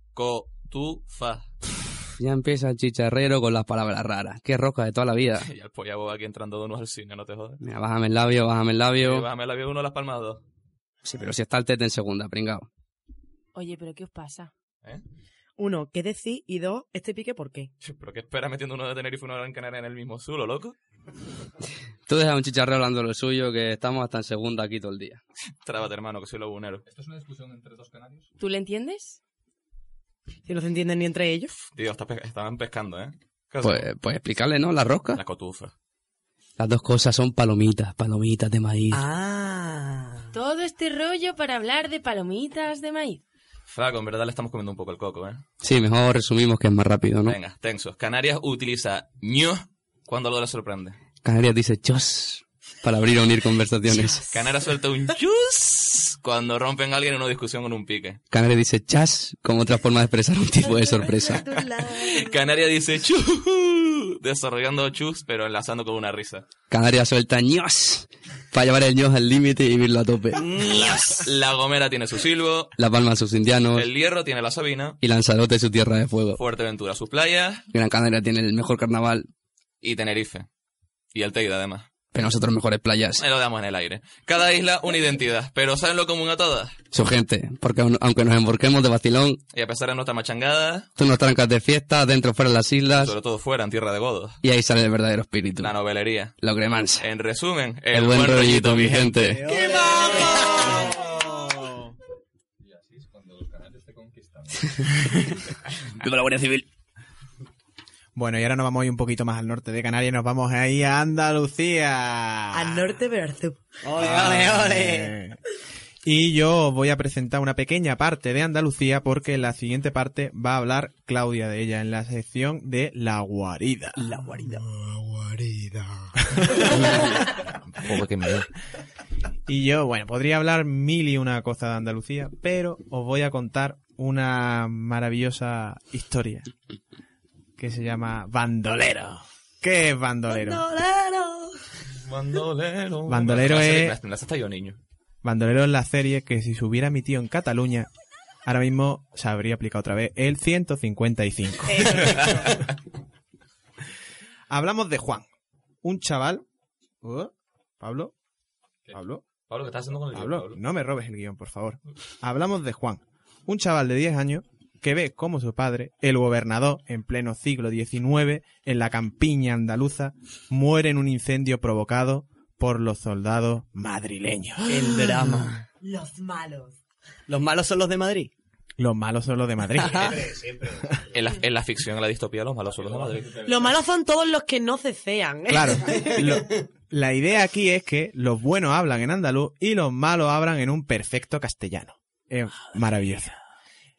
Ya empieza el chicharrero con las palabras raras. Qué rosca de toda la vida. y el polla aquí entrando de uno al cine, no te jodas. Mira, bájame el labio, bájame el labio. Eh, Bájame la vía uno a las palmas dos. Sí, pero si está el tete en segunda, pringao. Oye, pero ¿qué os pasa? ¿Eh? Uno, ¿qué decir? Y dos, ¿este pique por qué? ¿Pero qué espera metiendo uno de Tenerife y uno de Gran Canaria en el mismo zulo, loco? Tú deja un chicharrero hablando lo suyo, que estamos hasta en segunda aquí todo el día. Trábate, hermano, que soy lagunero. ¿Esto es una discusión entre dos canarios? ¿Tú le entiendes? Si no se entienden ni entre ellos. Tío, está pe- estaban pescando, ¿eh? ¿Qué Pues, pues explicarle, ¿no? La rosca. La cotufa. Las dos cosas son palomitas, palomitas de maíz. Ah. Todo este rollo para hablar de palomitas de maíz. Flaco, en verdad le estamos comiendo un poco el coco, ¿eh? Sí, mejor resumimos que es más rápido, ¿no? Venga, tensos. Canarias utiliza ñu cuando algo le sorprende. Canarias dice chos para abrir o unir conversaciones. Canarias suelta un chus cuando rompen a alguien en una discusión con un pique. Canarias dice chas como otra forma de expresar un tipo de sorpresa. Canarias dice chu desarrollando chus pero enlazando con una risa. Canarias suelta ños para llevar el ños al límite y vivirlo a tope. La Gomera tiene su silbo, La Palma sus indianos el Hierro tiene la Sabina, y Lanzarote su tierra de fuego. Fuerteventura sus playas Gran Canaria tiene el mejor carnaval, y Tenerife. Y el Teide además. Pero nosotros mejores playas. Ahí lo damos en el aire. Cada isla una identidad, pero ¿saben lo común a todas? Su gente. Porque aun- aunque nos emborquemos de vacilón, Y a pesar de nuestra machangada, tú nos trancas de fiesta, dentro fuera de las islas, sobre todo fuera, en tierra de godos, y ahí sale el verdadero espíritu. la novelería. Lo cremanse. En resumen, El buen rollito, mi gente. Viva la Guardia Civil. Bueno, y ahora nos vamos a ir un poquito más al norte de Canarias, nos vamos ahí a Andalucía. Al norte pero al sur. ¡Ole, ole, ole! Y yo os voy a presentar una pequeña parte de Andalucía porque en la siguiente parte va a hablar Claudia de ella en la sección de La Guarida. La Guarida. Joder, qué miedo. Y yo, bueno, podría hablar mil y una cosa de Andalucía, pero os voy a contar una maravillosa historia que se llama Bandolero. ¿Qué es bandolero? Bandolero. Bandolero La serie es- niño. Bandolero es la serie que si se hubiera emitido en Cataluña, ahora mismo se habría aplicado otra vez el 155. Hablamos de Juan, un chaval... ¿Oh? ¿Pablo? ¿Pablo? Pablo, ¿qué estás haciendo con el Pablo, guion, Pablo? no me robes el guion, por favor. Hablamos de Juan, un chaval de 10 años que ve cómo su padre, el gobernador, en pleno siglo XIX, en la campiña andaluza, muere en un incendio provocado por los soldados madrileños. El drama. Los malos. ¿Los malos son los de Madrid? Los malos son los de Madrid. En la, en la ficción, en la distopía, los malos son los de Madrid. Los malos son todos los que no cecean. ¿eh? Claro. Lo- la idea aquí es que los buenos hablan en andaluz y los malos hablan en un perfecto castellano. Es maravilloso.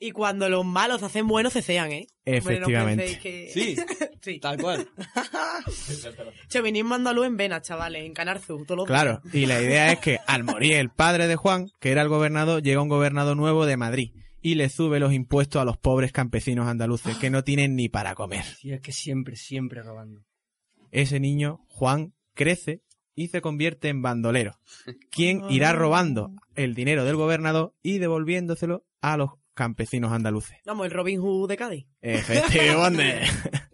Y cuando los malos hacen buenos, cecean, ¿eh? Efectivamente. Hombre, no penséis que- Sí, sí. tal cual. Chauvinismo andaluz en venas, chavales, en Canarzu, todos los Claro, y la idea es que al morir el padre de Juan, que era el gobernador, llega un gobernador nuevo de Madrid y le sube los impuestos a los pobres campesinos andaluces que no tienen ni para comer. Sí, es que siempre, siempre robando. Ese niño, Juan, crece y se convierte en bandolero, quien irá robando el dinero del gobernador y devolviéndoselo a los campesinos andaluces. Vamos, el Robin Hood de Cádiz. Efectivamente.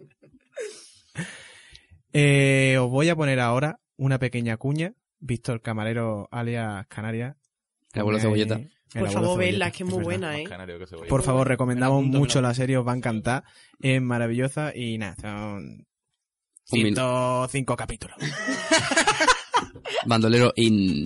Eh, os voy a poner ahora una pequeña cuña. Víctor Camarero, alias Canarias. El abuelo cebolleta. Por favor, cebolleta, verla, es que es muy buena, ¿eh? Por favor, recomendamos mucho la serie, os va a encantar. Es maravillosa y nada, son Un minuto. 105 capítulos. Bandolero in...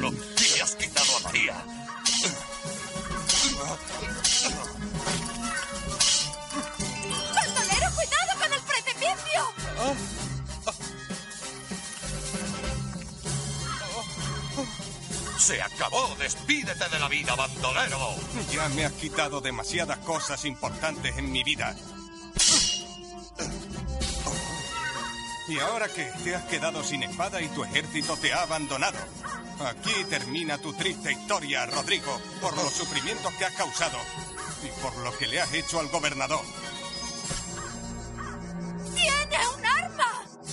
Se acabó. Despídete de la vida, bandolero. Ya me has quitado demasiadas cosas importantes en mi vida. ¿Y ahora qué? Te has quedado sin espada y tu ejército te ha abandonado. Aquí termina tu triste historia, Rodrigo, por los sufrimientos que has causado y por lo que le has hecho al gobernador.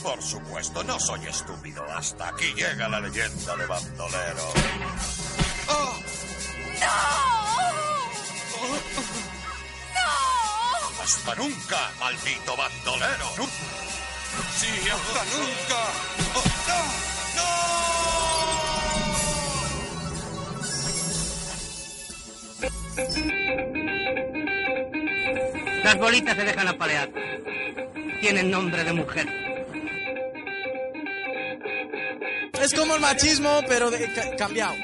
Por supuesto, no soy estúpido. Hasta aquí llega la leyenda de bandolero. ¡No! ¡No! Hasta nunca, maldito bandolero. Sí, hasta nunca. ¡Oh, Las bolitas se dejan apalear. Tienen nombre de mujer. Es como el machismo, pero de- ca- cambiado.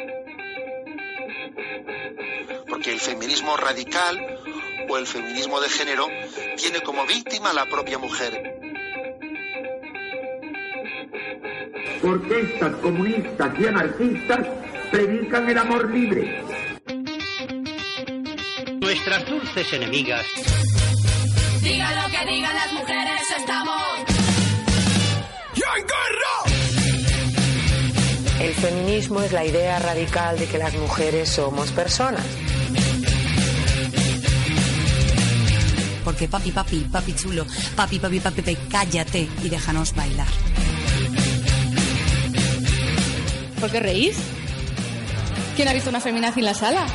porque el feminismo radical o el feminismo de género tiene como víctima a la propia mujer. Orquestas comunistas y anarquistas predican el amor libre. Nuestras dulces enemigas. Diga lo que digan las mujeres, estamos. El feminismo es la idea radical de que las mujeres somos personas. Porque papi, papi, papi chulo, papi, papi, papi, papi, cállate y déjanos bailar. ¿Por qué reís? ¿Quién ha visto una feminazi en la sala?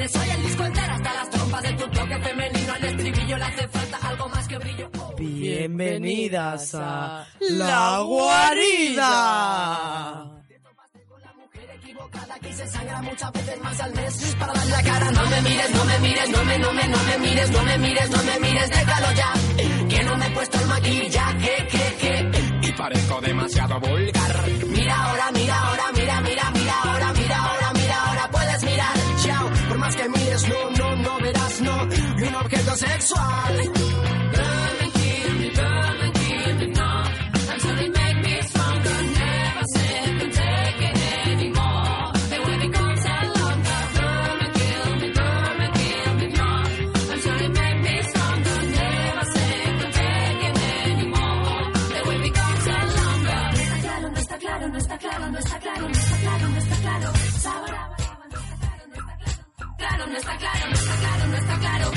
tienes hoy el disco entero hasta las trompas de tu toque femenino al estribillo le hace falta algo más que brillo. Oh. Bienvenidas a La Guarida. Que se sangra muchas veces más al mes para dar la cara. No me mires, no me mires, no me, no me, no me mires, no me mires, no me mires, déjalo ya. Que no me he puesto el maquillaje, que, que. Y parezco demasiado vulgar. Mira ahora, mira ahora, mira, mira, mira ahora, mira ahora más que mires, no, no, no verás, no. Y un objeto sexual. No está claro, no está claro, no está claro.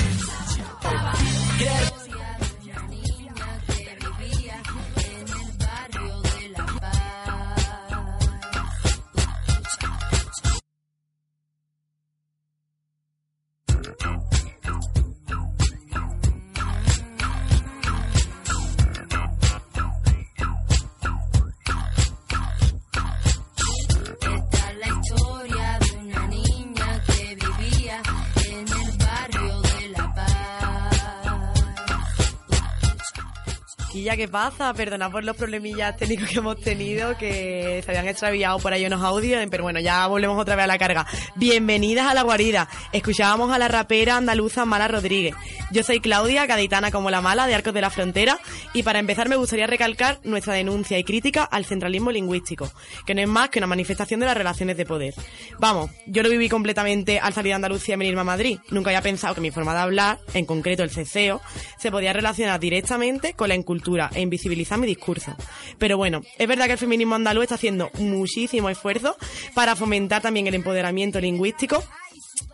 Ya qué pasa, perdona por los problemillas técnicos que hemos tenido, que se habían extraviado por ahí unos audios, pero bueno, ya volvemos otra vez a la carga. Bienvenidas a La Guarida. Escuchábamos a la rapera andaluza Mala Rodríguez. Yo soy Claudia, gaditana como la mala, de Arcos de la Frontera, y para empezar me gustaría recalcar nuestra denuncia y crítica al centralismo lingüístico, que no es más que una manifestación de las relaciones de poder. Vamos, yo lo viví completamente al salir de Andalucía y venirme a Madrid. Nunca había pensado que mi forma de hablar, en concreto el ceceo, se podía relacionar directamente con la incultura e invisibilizar mi discurso. Pero bueno, es verdad que el feminismo andaluz está haciendo muchísimo esfuerzo para fomentar también el empoderamiento lingüístico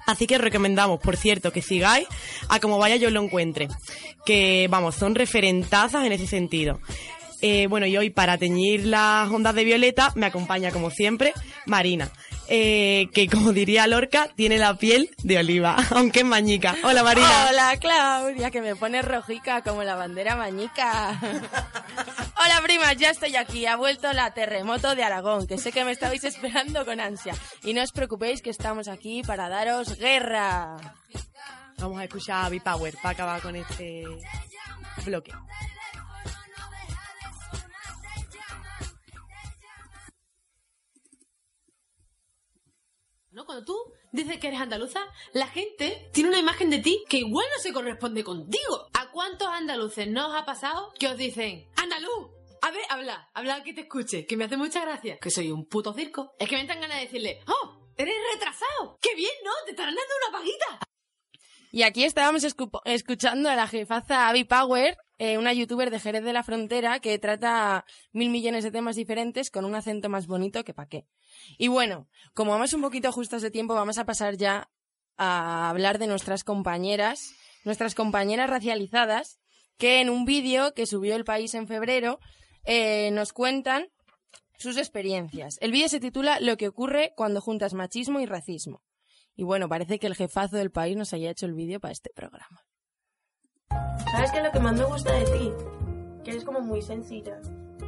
Así que recomendamos, por cierto, que sigáis a como vaya yo lo encuentre. Que, vamos, son referentazas en ese sentido. Eh, bueno, y hoy para teñir las ondas de violeta me acompaña, como siempre, Marina. Eh, que, como diría Lorca, tiene la piel de oliva, aunque es mañica. Hola, Marina. Hola, Claudia, que me pone rojica como la bandera mañica. Hola, primas, ya estoy aquí. Ha vuelto la terremoto de Aragón, que sé que me estabais esperando con ansia. Y no os preocupéis que estamos aquí para daros guerra. Vamos a escuchar a B-Power para acabar con este bloque. ¿No? Cuando tú dices que eres andaluza, la gente tiene una imagen de ti que igual no se corresponde contigo. ¿A cuántos andaluces no os ha pasado que os dicen, andaluz? A ver, habla, habla que te escuche, que me hace mucha gracia. Que soy un puto circo. Es que me entran ganas de decirle, ¡oh! ¡Eres retrasado! ¡Qué bien, ¿no? Te estarán dando una paguita. Y aquí estábamos escu- escuchando a la jefaza Abby Power, eh, una youtuber de Jerez de la Frontera que trata mil millones de temas diferentes con un acento más bonito que pa' qué. Y bueno, como vamos un poquito justos de tiempo, vamos a pasar ya a hablar de nuestras compañeras, nuestras compañeras racializadas, que en un vídeo que subió El País en febrero eh, nos cuentan sus experiencias. El vídeo se titula Lo que ocurre cuando juntas machismo y racismo. Y bueno, parece que el jefazo del país nos haya hecho el vídeo para este programa. ¿Sabes qué lo que más me gusta de ti? Que eres como muy sencilla.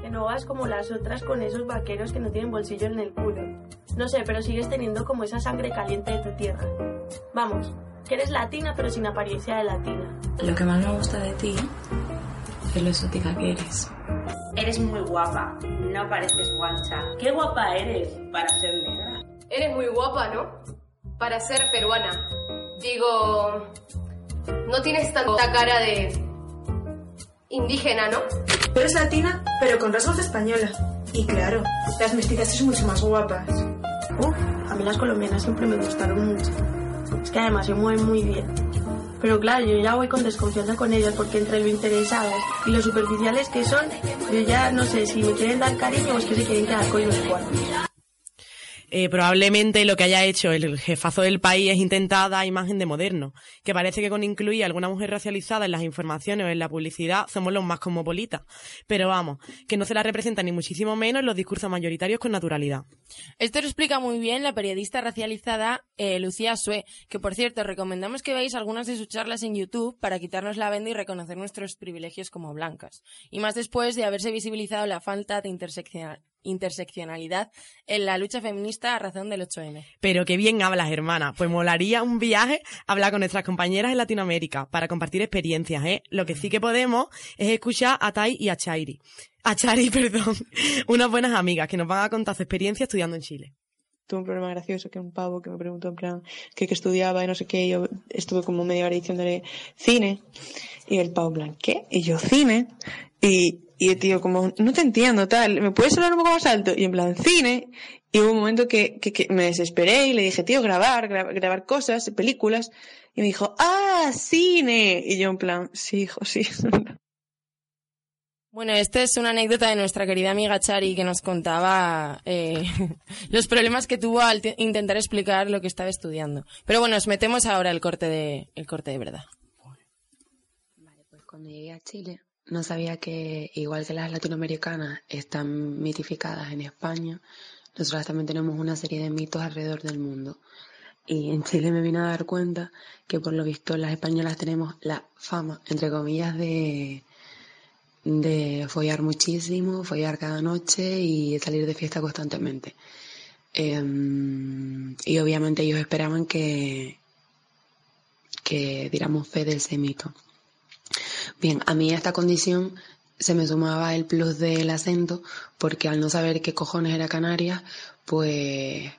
Que no vas como las otras con esos vaqueros que no tienen bolsillo en el culo. No sé, pero sigues teniendo como esa sangre caliente de tu tierra. Vamos, que eres latina pero sin apariencia de latina. Lo que más me gusta de ti es lo exótica que eres. Eres muy guapa, no pareces guancha. Qué guapa eres para ser negra. Eres muy guapa, ¿no? Para ser peruana. Digo, no tienes tanta cara de indígena, ¿no? Eres latina, pero con rasgos de española. Y claro, las mestizas son mucho más guapas. Uf, a mí las colombianas siempre me gustaron mucho. Es que además se mueven muy bien. Pero claro, yo ya voy con desconfianza con ellas porque entre lo interesadas y lo superficiales que son, yo ya no sé si me quieren dar cariño o es que se quieren quedar con los cuartos. Eh, probablemente lo que haya hecho el jefazo del país es intentar dar imagen de moderno, que parece que con incluir a alguna mujer racializada en las informaciones o en la publicidad somos los más cosmopolitas. Pero vamos, que no se la representa ni muchísimo menos en los discursos mayoritarios con naturalidad. Esto lo explica muy bien la periodista racializada eh, Lucía Sue, que por cierto recomendamos que veáis algunas de sus charlas en YouTube para quitarnos la venda y reconocer nuestros privilegios como blancas. Y más después de haberse visibilizado la falta de interseccional- interseccionalidad en la lucha feminista a razón del 8M. Pero qué bien hablas, hermana. Pues molaría un viaje a hablar con nuestras compañeras en Latinoamérica para compartir experiencias, ¿eh? Lo que sí que podemos es escuchar a Tai y a Chairi. A Chari, perdón. Unas buenas amigas que nos van a contar su experiencia estudiando en Chile. tuve un problema gracioso que un pavo que me preguntó en plan que, que estudiaba y no sé qué, y yo estuve como media hora diciéndole cine, y el pavo en plan, ¿qué? Y yo, cine, y, y el tío como, no te entiendo, tal, ¿me puedes hablar un poco más alto? Y en plan, cine, y hubo un momento que, que, que me desesperé y le dije, tío, grabar, gra- grabar cosas, películas, y me dijo, ah, cine, y yo en plan, sí, hijo, sí. Bueno, esta es una anécdota de nuestra querida amiga Chari que nos contaba eh, los problemas que tuvo al te- intentar explicar lo que estaba estudiando. Pero bueno, nos metemos ahora el corte de, el corte de verdad. Cuando llegué a Chile, no sabía que, igual que las latinoamericanas están mitificadas en España, nosotras también tenemos una serie de mitos alrededor del mundo. Y en Chile me vine a dar cuenta que por lo visto las españolas tenemos la fama, entre comillas, de, de follar muchísimo, follar cada noche y salir de fiesta constantemente. Em, y obviamente ellos esperaban que, que fe de ese mito. Bien, a mí esta condición se me sumaba el plus del acento, porque al no saber qué cojones era Canarias, pues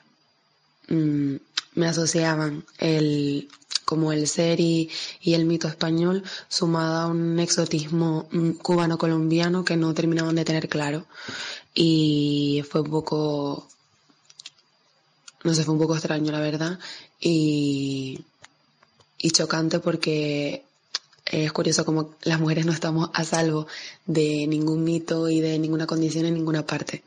mm, me asociaban el como el ser y, y el mito español sumado a un exotismo mm, cubano-colombiano que no terminaban de tener claro. Y fue un poco, no sé, fue un poco extraño la verdad y, y chocante porque es curioso como las mujeres no estamos a salvo de ningún mito y de ninguna condición en ninguna parte.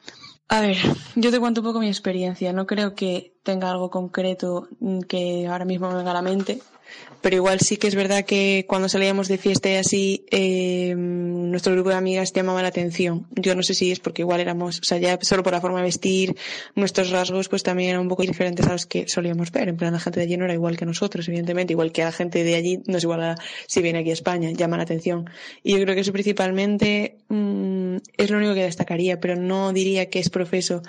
A ver, yo te cuento un poco mi experiencia. No creo que tenga algo concreto que ahora mismo me venga a la mente, pero igual sí que es verdad que cuando salíamos de fiesta y así, eh, nuestro grupo de amigas llamaba la atención. Yo no sé si es porque igual éramos, o sea, ya solo por la forma de vestir, nuestros rasgos pues también eran un poco diferentes a los que solíamos ver. En plan, la gente de allí no era igual que nosotros, evidentemente, igual que la gente de allí no es igual a si viene aquí a España, llama la atención. Y yo creo que eso principalmente mm, es lo único que destacaría, pero no diría que es profeso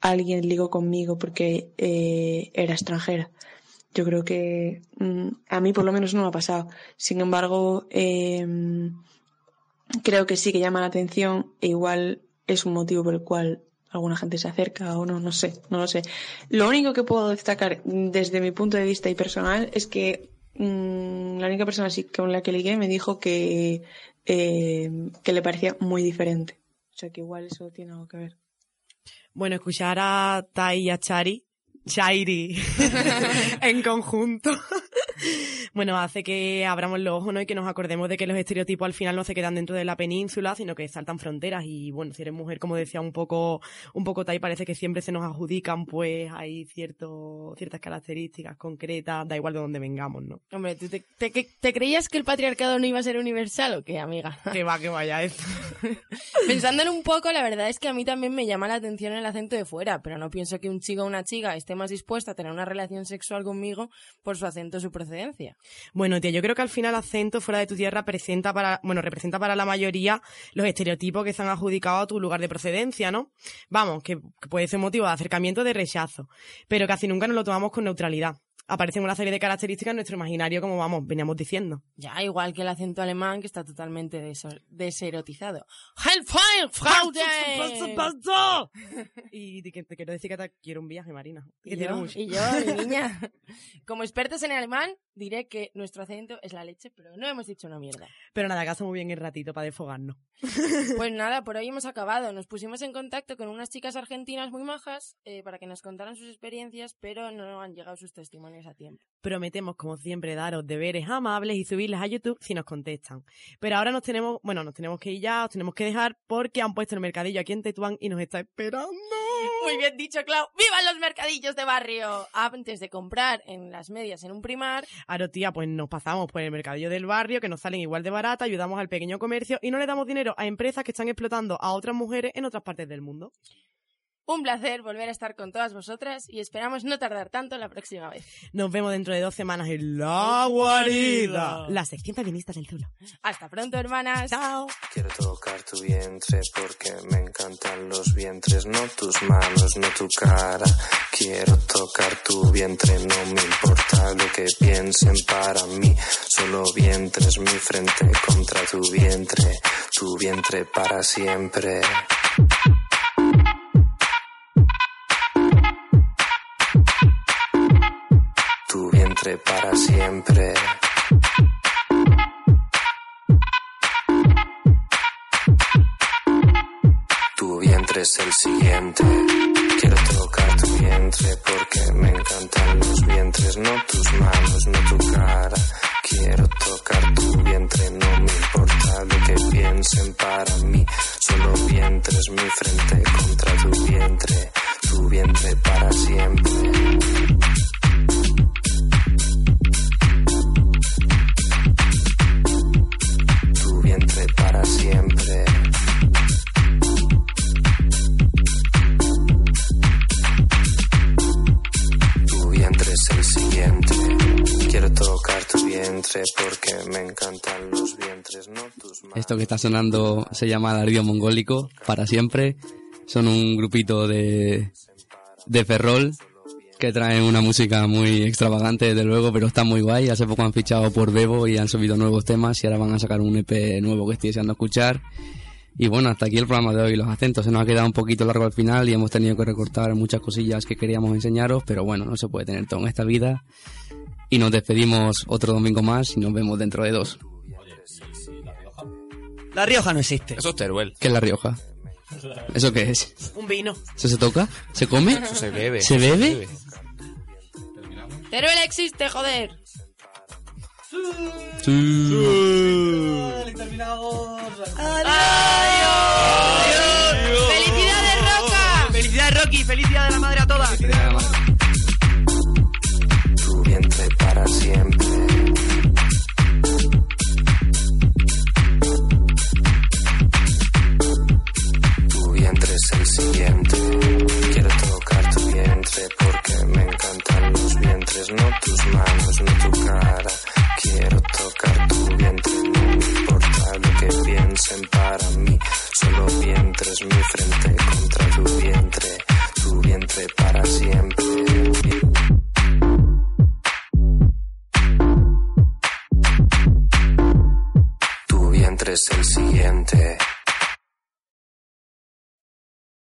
alguien ligó conmigo porque eh, era extranjera. Yo creo que mm, a mí por lo menos no me ha pasado. Sin embargo, eh, creo que sí que llama la atención e igual es un motivo por el cual alguna gente se acerca o no, no sé, no lo sé. Lo único que puedo destacar desde mi punto de vista y personal es que mm, la única persona así con la que ligué me dijo que, eh, que le parecía muy diferente. O sea que igual eso tiene algo que ver. Bueno, escuchar a Tai y a Chari, Chairi, en conjunto, bueno, hace que abramos los ojos ¿no? y que nos acordemos de que los estereotipos al final no se quedan dentro de la península, sino que saltan fronteras. Y bueno, si eres mujer, como decía un poco, un poco Tai, parece que siempre se nos adjudican, pues hay cierto, ciertas características concretas, da igual de dónde vengamos, ¿no? Hombre, ¿tú te, te- te creías que el patriarcado no iba a ser universal o qué, amiga? Que va, que vaya eso. Pensándolo un poco, la verdad es que a mí también me llama la atención el acento de fuera, pero no pienso que un chico o una chica esté más dispuesto a tener una relación sexual conmigo por su acento o su procedencia. Bueno, tía, yo creo que al final acento fuera de tu tierra presenta para, bueno, representa para la mayoría los estereotipos que se han adjudicado a tu lugar de procedencia, ¿no? Vamos, que, que puede ser motivo de acercamiento de rechazo, pero casi nunca nos lo tomamos con neutralidad. Aparecen una serie de características en nuestro imaginario, como vamos, veníamos diciendo. Ya, igual que el acento alemán que está totalmente deso- deserotizado. Y te, te quiero decir que te quiero un viaje, Marina. Que Y yo, mucho. y yo, mi niña, como expertos en alemán, diré que nuestro acento es la leche, pero no hemos dicho una mierda. Pero nada, gasta muy bien el ratito para desfogarnos. Pues nada, por hoy hemos acabado. Nos pusimos en contacto con unas chicas argentinas muy majas eh, para que nos contaran sus experiencias, pero no han llegado sus testimonios a tiempo. Prometemos, como siempre, daros deberes amables y subirles a YouTube si nos contestan. Pero ahora nos tenemos, bueno, nos tenemos que ir ya, os tenemos que dejar porque han puesto el mercadillo aquí en Tetuán y nos está esperando. Muy bien dicho, Clau. ¡Vivan los mercadillos de barrio! Antes de comprar en las medias en un primar, Aro, tía, pues nos pasamos por el mercadillo del barrio, que nos salen igual de barata, ayudamos al pequeño comercio y no le damos dinero a empresas que están explotando a otras mujeres en otras partes del mundo. Un placer volver a estar con todas vosotras y esperamos no tardar tanto la próxima vez. Nos vemos dentro de dos semanas en La Guarida, la sección feminista del Zulo. Hasta pronto, hermanas. Chao. Quiero tocar tu vientre porque me encantan los vientres, no tus manos, no tu cara. Quiero tocar tu vientre, no me importa lo que piensen para mí. Solo vientres, mi frente contra tu vientre, tu vientre para siempre. Para siempre. Tu vientre es el siguiente. Quiero tocar tu vientre porque me encantan los vientres, no tus manos, no tu cara. Quiero tocar tu vientre, no me importa lo que piensen para mí. Solo vientres, mi frente contra tu vientre, tu vientre para siempre. Siempre. Tu vientre es el siguiente. Quiero tocar tu vientre porque me encantan los vientres, no tus manos. Esto que está sonando se llama Alardio Mongólico, para siempre. Son un grupito de, de Ferrol que traen una música muy extravagante, desde luego, pero está muy guay. Hace poco han fichado por Bebo y han subido nuevos temas y ahora van a sacar un EP nuevo que estoy deseando escuchar. Y bueno, hasta aquí el programa de hoy, los acentos. Se nos ha quedado un poquito largo al final y hemos tenido que recortar muchas cosillas que queríamos enseñaros, pero bueno, no se puede tener todo en esta vida. Y nos despedimos otro domingo más y nos vemos dentro de dos. La Rioja no existe. Eso es Teruel. ¿Qué es la Rioja? ¿Eso qué es? Un vino. ¿Eso se toca? ¿Se come? Eso se bebe. ¿Se bebe? Teruel existe, joder. ¡Felicidades, Roca! ¡Felicidades, Rocky! ¡Felicidades de la madre a todas! Tu vientre para siempre. Tu vientre es el siguiente. Quiero tocar tu vientre porque me encantan no tus manos, no tu cara. Quiero tocar tu vientre, no me importa lo que piensen para mí. Solo vientres, mi frente contra tu vientre, tu vientre para siempre. Tu vientre es el siguiente.